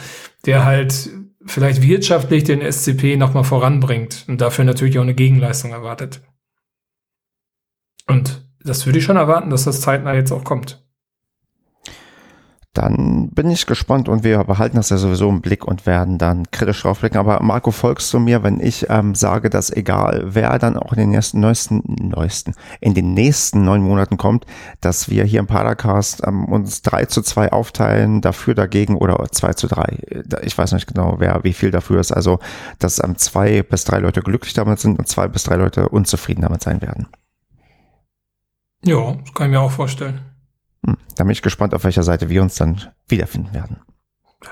der halt vielleicht wirtschaftlich den SCP nochmal voranbringt und dafür natürlich auch eine Gegenleistung erwartet. Und das würde ich schon erwarten, dass das zeitnah jetzt auch kommt. Dann bin ich gespannt und wir behalten das ja sowieso im Blick und werden dann kritisch draufblicken. Aber Marco, folgst du mir, wenn ich ähm, sage, dass egal wer dann auch in den nächsten, neuesten, neuesten, in den nächsten neun Monaten kommt, dass wir hier im Paracast ähm, uns drei zu zwei aufteilen, dafür, dagegen oder zwei zu drei. Ich weiß nicht genau, wer wie viel dafür ist. Also, dass ähm, zwei bis drei Leute glücklich damit sind und zwei bis drei Leute unzufrieden damit sein werden. Ja, das kann ich mir auch vorstellen. Hm, da bin ich gespannt, auf welcher Seite wir uns dann wiederfinden werden.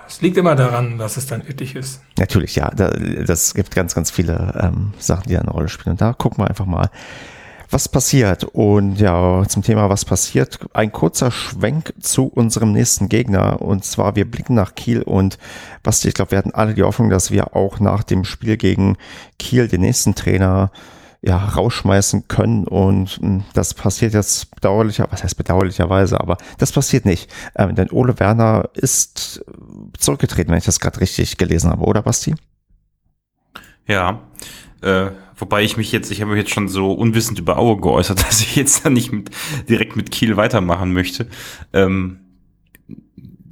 Es liegt immer daran, was es dann wirklich ist. Natürlich, ja. Da, das gibt ganz, ganz viele ähm, Sachen, die eine Rolle spielen. Und da gucken wir einfach mal, was passiert. Und ja, zum Thema, was passiert, ein kurzer Schwenk zu unserem nächsten Gegner. Und zwar, wir blicken nach Kiel und Basti, ich glaube, wir hatten alle die Hoffnung, dass wir auch nach dem Spiel gegen Kiel den nächsten Trainer ja, rausschmeißen können. Und hm, das passiert jetzt bedauerlicher, was heißt bedauerlicherweise, aber das passiert nicht. Ähm, denn Ole Werner ist zurückgetreten, wenn ich das gerade richtig gelesen habe, oder Basti? Ja, äh, wobei ich mich jetzt, ich habe mich jetzt schon so unwissend über Aue geäußert, dass ich jetzt da nicht mit, direkt mit Kiel weitermachen möchte. Ähm,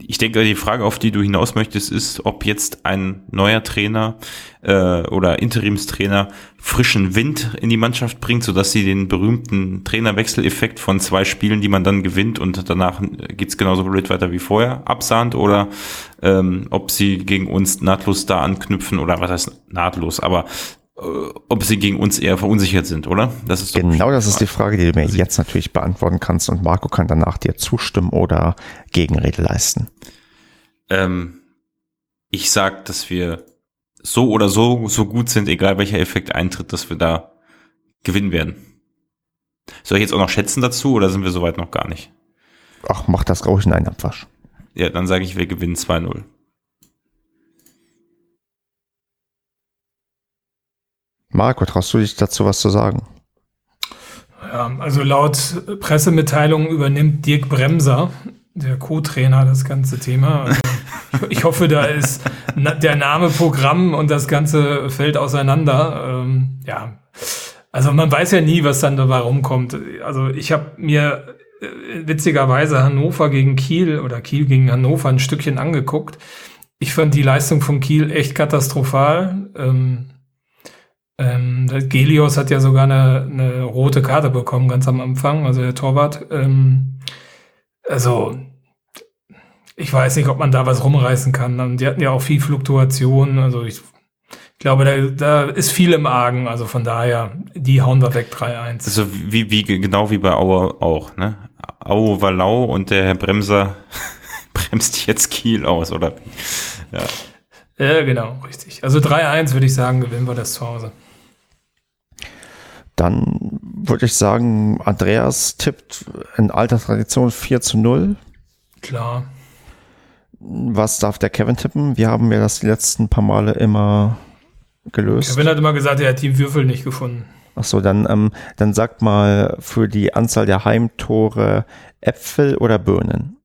ich denke, die Frage, auf die du hinaus möchtest, ist, ob jetzt ein neuer Trainer äh, oder Interimstrainer frischen Wind in die Mannschaft bringt, sodass sie den berühmten Trainerwechseleffekt von zwei Spielen, die man dann gewinnt und danach geht's genauso blöd weiter wie vorher, absahnt? Oder ähm, ob sie gegen uns nahtlos da anknüpfen oder was heißt nahtlos, aber ob sie gegen uns eher verunsichert sind, oder? Das ist genau das ist die Frage, die du mir also jetzt natürlich beantworten kannst und Marco kann danach dir zustimmen oder Gegenrede leisten. Ähm, ich sag, dass wir so oder so so gut sind, egal welcher Effekt eintritt, dass wir da gewinnen werden. Soll ich jetzt auch noch schätzen dazu oder sind wir soweit noch gar nicht? Ach, mach das ruhig in einen Abwasch. Ja, dann sage ich, wir gewinnen 2-0. Marco, traust du dich dazu was zu sagen? Ja, also laut Pressemitteilung übernimmt Dirk Bremser, der Co-Trainer, das ganze Thema. Also ich hoffe, da ist der Name Programm und das Ganze fällt auseinander. Ähm, ja, also man weiß ja nie, was dann dabei rumkommt. Also ich habe mir äh, witzigerweise Hannover gegen Kiel oder Kiel gegen Hannover ein Stückchen angeguckt. Ich fand die Leistung von Kiel echt katastrophal. Ähm, ähm, Gelios hat ja sogar eine, eine rote Karte bekommen, ganz am Anfang, also der Torwart. Ähm, also, ich weiß nicht, ob man da was rumreißen kann. Und die hatten ja auch viel Fluktuation. Also ich, ich glaube, da, da ist viel im Argen. Also von daher, die hauen wir weg 3-1. Also wie, wie, genau wie bei Aue auch, ne? Aue war lau und der Herr Bremser bremst jetzt Kiel aus, oder? Ja. Ja, genau, richtig. Also 3-1 würde ich sagen, gewinnen wir das zu Hause. Dann würde ich sagen, Andreas tippt in alter Tradition 4 zu 0. Klar. Was darf der Kevin tippen? Wir haben ja das die letzten paar Male immer gelöst. Kevin hat immer gesagt, er hat die Würfel nicht gefunden. Ach so, dann, ähm, dann sag mal für die Anzahl der Heimtore Äpfel oder Birnen?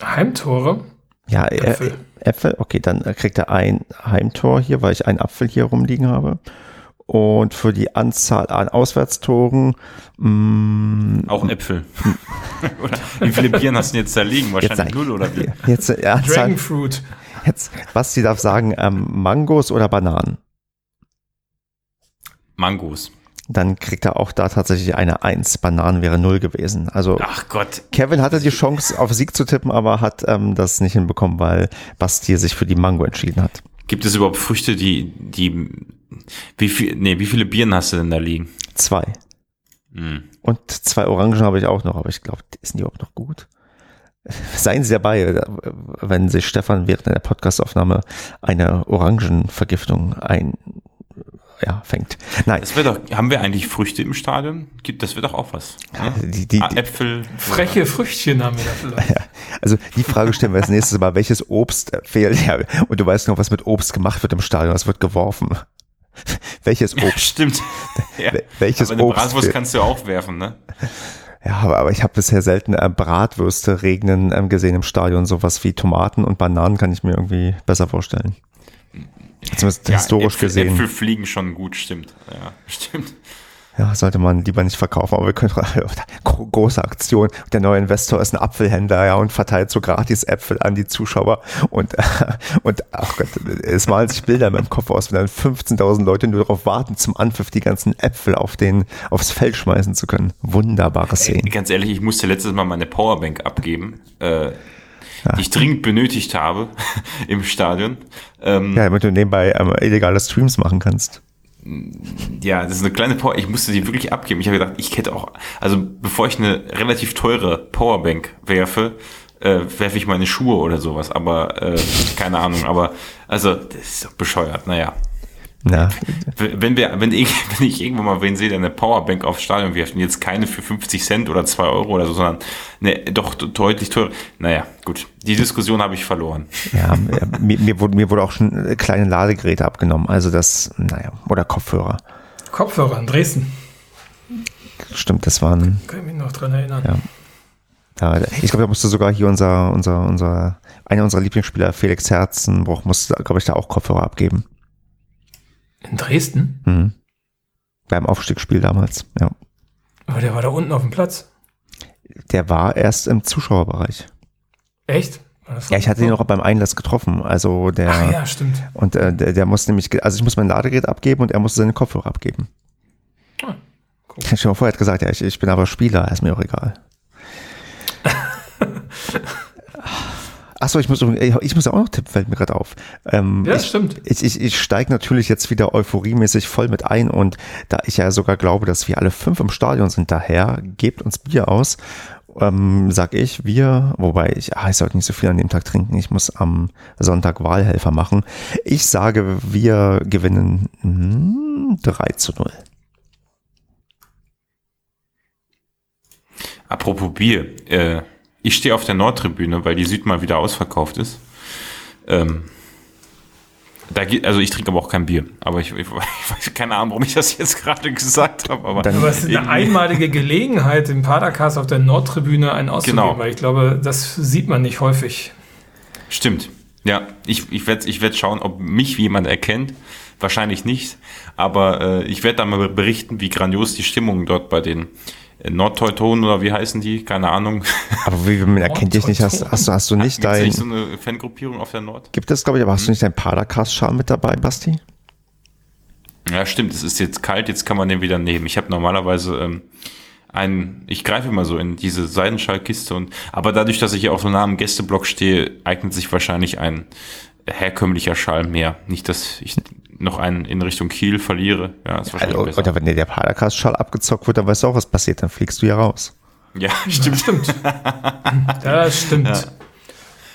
Heimtore? Ja, Äpfel. Äh, Äpfel, okay, dann kriegt er ein Heimtor hier, weil ich einen Apfel hier rumliegen habe. Und für die Anzahl an Auswärtstoren mh, mm, auch Äpfel. wie viele Bieren hast du jetzt da liegen? Wahrscheinlich jetzt, null oder wie? Jetzt, ja, Dragonfruit. Jetzt, was sie darf sagen, ähm, Mangos oder Bananen? Mangos dann kriegt er auch da tatsächlich eine Eins. Bananen wäre Null gewesen. Also Ach Gott. Kevin hatte die Chance auf Sieg zu tippen, aber hat ähm, das nicht hinbekommen, weil Basti sich für die Mango entschieden hat. Gibt es überhaupt Früchte, die, die, wie viel, nee, wie viele Bieren hast du denn da liegen? Zwei. Hm. Und zwei Orangen habe ich auch noch, aber ich glaube, sind die überhaupt noch gut? Seien Sie dabei, wenn sich Stefan während der Podcastaufnahme eine Orangenvergiftung ein ja, fängt. Nein. Das wäre doch, haben wir eigentlich Früchte im Stadion? Gibt, das wäre doch auch was. Ne? Die, die, Ah, Äpfel. Freche Früchtchen haben wir da vielleicht. Ja, also die Frage stellen wir als nächstes mal, welches Obst äh, fehlt? Ja, und du weißt noch, was mit Obst gemacht wird im Stadion, das wird geworfen. welches Obst? Stimmt. Ja. Wel- welches Aber eine Obst Bratwurst kannst du auch werfen, ne? Ja, aber, aber ich habe bisher selten äh, Bratwürste regnen ähm, gesehen im Stadion. Sowas wie Tomaten und Bananen kann ich mir irgendwie besser vorstellen. Zumindest historisch Äpfel, gesehen. Äpfel fliegen schon gut, stimmt. Ja, stimmt. Ja, sollte man lieber nicht verkaufen, aber wir können gro- große Aktion. Der neue Investor ist ein Apfelhändler, ja, und verteilt so gratis Äpfel an die Zuschauer und und ach Gott, es malen sich Bilder in meinem Kopf aus, wenn dann 15.000 Leute nur darauf warten, zum Anpfiff die ganzen Äpfel auf den aufs Feld schmeißen zu können. Wunderbare Szenen. Ganz ehrlich, ich musste letztes Mal meine Powerbank abgeben, äh, die ich dringend benötigt habe im Stadion. Ähm, Ja, damit du nebenbei ähm, illegale Streams machen kannst. Ja, das ist eine kleine Power. Ich musste die wirklich abgeben. Ich habe gedacht, ich hätte auch, also bevor ich eine relativ teure Powerbank werfe, äh, werfe ich meine Schuhe oder sowas. Aber äh, keine Ahnung. Aber also das ist doch bescheuert. Naja, Na, wenn wir, wenn ich, wenn ich irgendwann mal wen sehe, der eine Powerbank aufs Stadion wirft und jetzt keine für 50 Cent oder 2 Euro oder so, sondern ne, doch deutlich teurer. Naja, gut. Die Diskussion habe ich verloren. ja, mir, mir, wurde, mir wurde auch schon kleine Ladegeräte abgenommen, also das, naja, oder Kopfhörer. Kopfhörer in Dresden. Stimmt, das waren Kann ich mich noch dran erinnern. Ja. Ja, ich glaube, da musste sogar hier unser, unser, unser, einer unserer Lieblingsspieler, Felix Herzenbruch, musste, glaube ich, da auch Kopfhörer abgeben. In Dresden? Mhm. Beim Aufstiegsspiel damals, ja. Aber der war da unten auf dem Platz. Der war erst im Zuschauerbereich. Echt? Ja, ich hatte ihn auch beim Einlass getroffen. Also der, Ach ja, stimmt. und äh, der, der musste nämlich, also ich muss mein Ladegerät abgeben und er musste seine Kopfhörer abgeben. Ah, cool. Ich schon mal vorher gesagt, ja, ich, ich bin aber Spieler, ist mir auch egal. Achso, ich muss, ich muss ja auch noch tippen, fällt mir gerade auf. Ähm, Ja, ich, stimmt. Ich, ich, ich steige natürlich jetzt wieder euphoriemäßig voll mit ein und da ich ja sogar glaube, dass wir alle fünf im Stadion sind, daher gebt uns Bier aus, ähm, sag ich, wir, wobei ich, ah, ich sollte nicht so viel an dem Tag trinken, ich muss am Sonntag Wahlhelfer machen. Ich sage, wir gewinnen hm, 3 zu 0. Apropos Bier, äh, ich stehe auf der Nordtribüne, weil die Süd mal wieder ausverkauft ist. Ähm, da geht, also ich trinke aber auch kein Bier. Aber ich, ich, ich weiß keine Ahnung, warum ich das jetzt gerade gesagt habe. Aber, Dann- Aber es ist eine einmalige Gelegenheit, im Padercast auf der Nordtribüne einen auszugeben, Genau. weil ich glaube, das sieht man nicht häufig. Stimmt. Ja, ich, ich werde ich werd schauen, ob mich jemand erkennt. Wahrscheinlich nicht. Aber äh, ich werde dann mal berichten, wie grandios die Stimmung dort bei den Nordteutonen oder wie heißen die? Keine Ahnung. Aber wie man erkennt dich nicht, hast, hast, du, hast du nicht dein, nicht so eine Fangruppierung auf der Nord? gibt es glaube ich, aber hast du nicht dein Padercast-Schal mit dabei, Basti? Ja, stimmt. Es ist jetzt kalt, jetzt kann man den wieder nehmen. Ich habe normalerweise ähm, einen, ich greife immer so in diese Seidenschallkiste und, aber dadurch, dass ich ja auch so nah am Gästeblock stehe, eignet sich wahrscheinlich ein herkömmlicher Schal mehr. Nicht, dass ich noch einen in Richtung Kiel verliere. Ja, ist wahrscheinlich Also, besser. oder wenn dir der Padercast-Schal abgezockt wird, dann weißt du auch, was passiert, dann fliegst du ja raus. Ja, stimmt. Stimmt. das stimmt.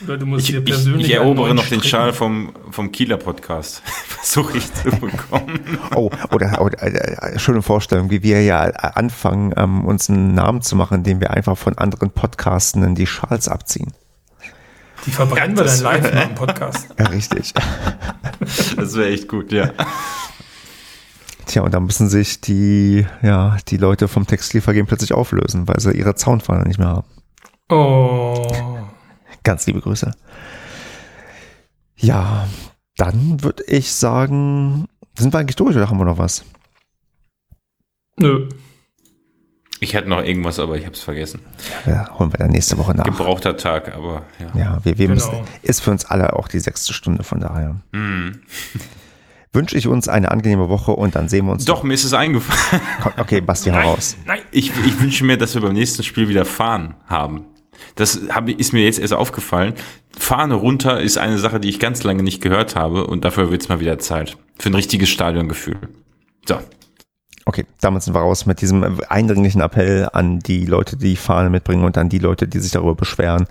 Oder du musst Ich, dir ich, persönlich ich einen erobere noch den. Schal vom, vom Kieler Podcast. Versuche ich zu bekommen. Oh, oder, oder äh, schöne Vorstellung, wie wir ja anfangen, ähm, uns einen Namen zu machen, indem wir einfach von anderen Podcastenden die Schals abziehen. Die verbrennen wir dann live nach dem Podcast. Ja, richtig. Das wäre echt gut, ja. Tja, und dann müssen sich die, ja, die Leute vom Textilvergehen plötzlich auflösen, weil sie ihre Zaunpfanne nicht mehr haben. Oh. Ganz liebe Grüße. Ja, dann würde ich sagen, sind wir eigentlich durch oder haben wir noch was? Nö. Ich hatte noch irgendwas, aber ich habe es vergessen. Ja, holen wir dann nächste Woche nach. Gebrauchter Tag, aber ja. Ja, wir, wir Genau. müssen, ist für uns alle auch die sechste Stunde, von daher. Hm. Wünsche ich uns eine angenehme Woche und dann sehen wir uns. Doch, mir ist es eingefallen. Okay, Basti, Nein, raus. nein. Ich, ich wünsche mir, dass wir beim nächsten Spiel wieder fahren haben. Das hab, ist mir jetzt erst aufgefallen. Fahne runter ist eine Sache, die ich ganz lange nicht gehört habe und dafür wird es mal wieder Zeit. Für ein richtiges Stadiongefühl. So. Okay, damit sind wir raus mit diesem eindringlichen Appell an die Leute, die Fahne mitbringen und an die Leute, die sich darüber beschweren.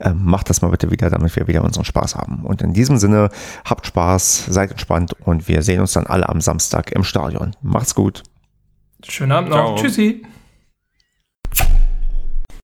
Ähm, macht das mal bitte wieder, damit wir wieder unseren Spaß haben. Und in diesem Sinne, habt Spaß, seid entspannt und wir sehen uns dann alle am Samstag im Stadion. Macht's gut. Schönen Abend noch. Ciao. Tschüssi.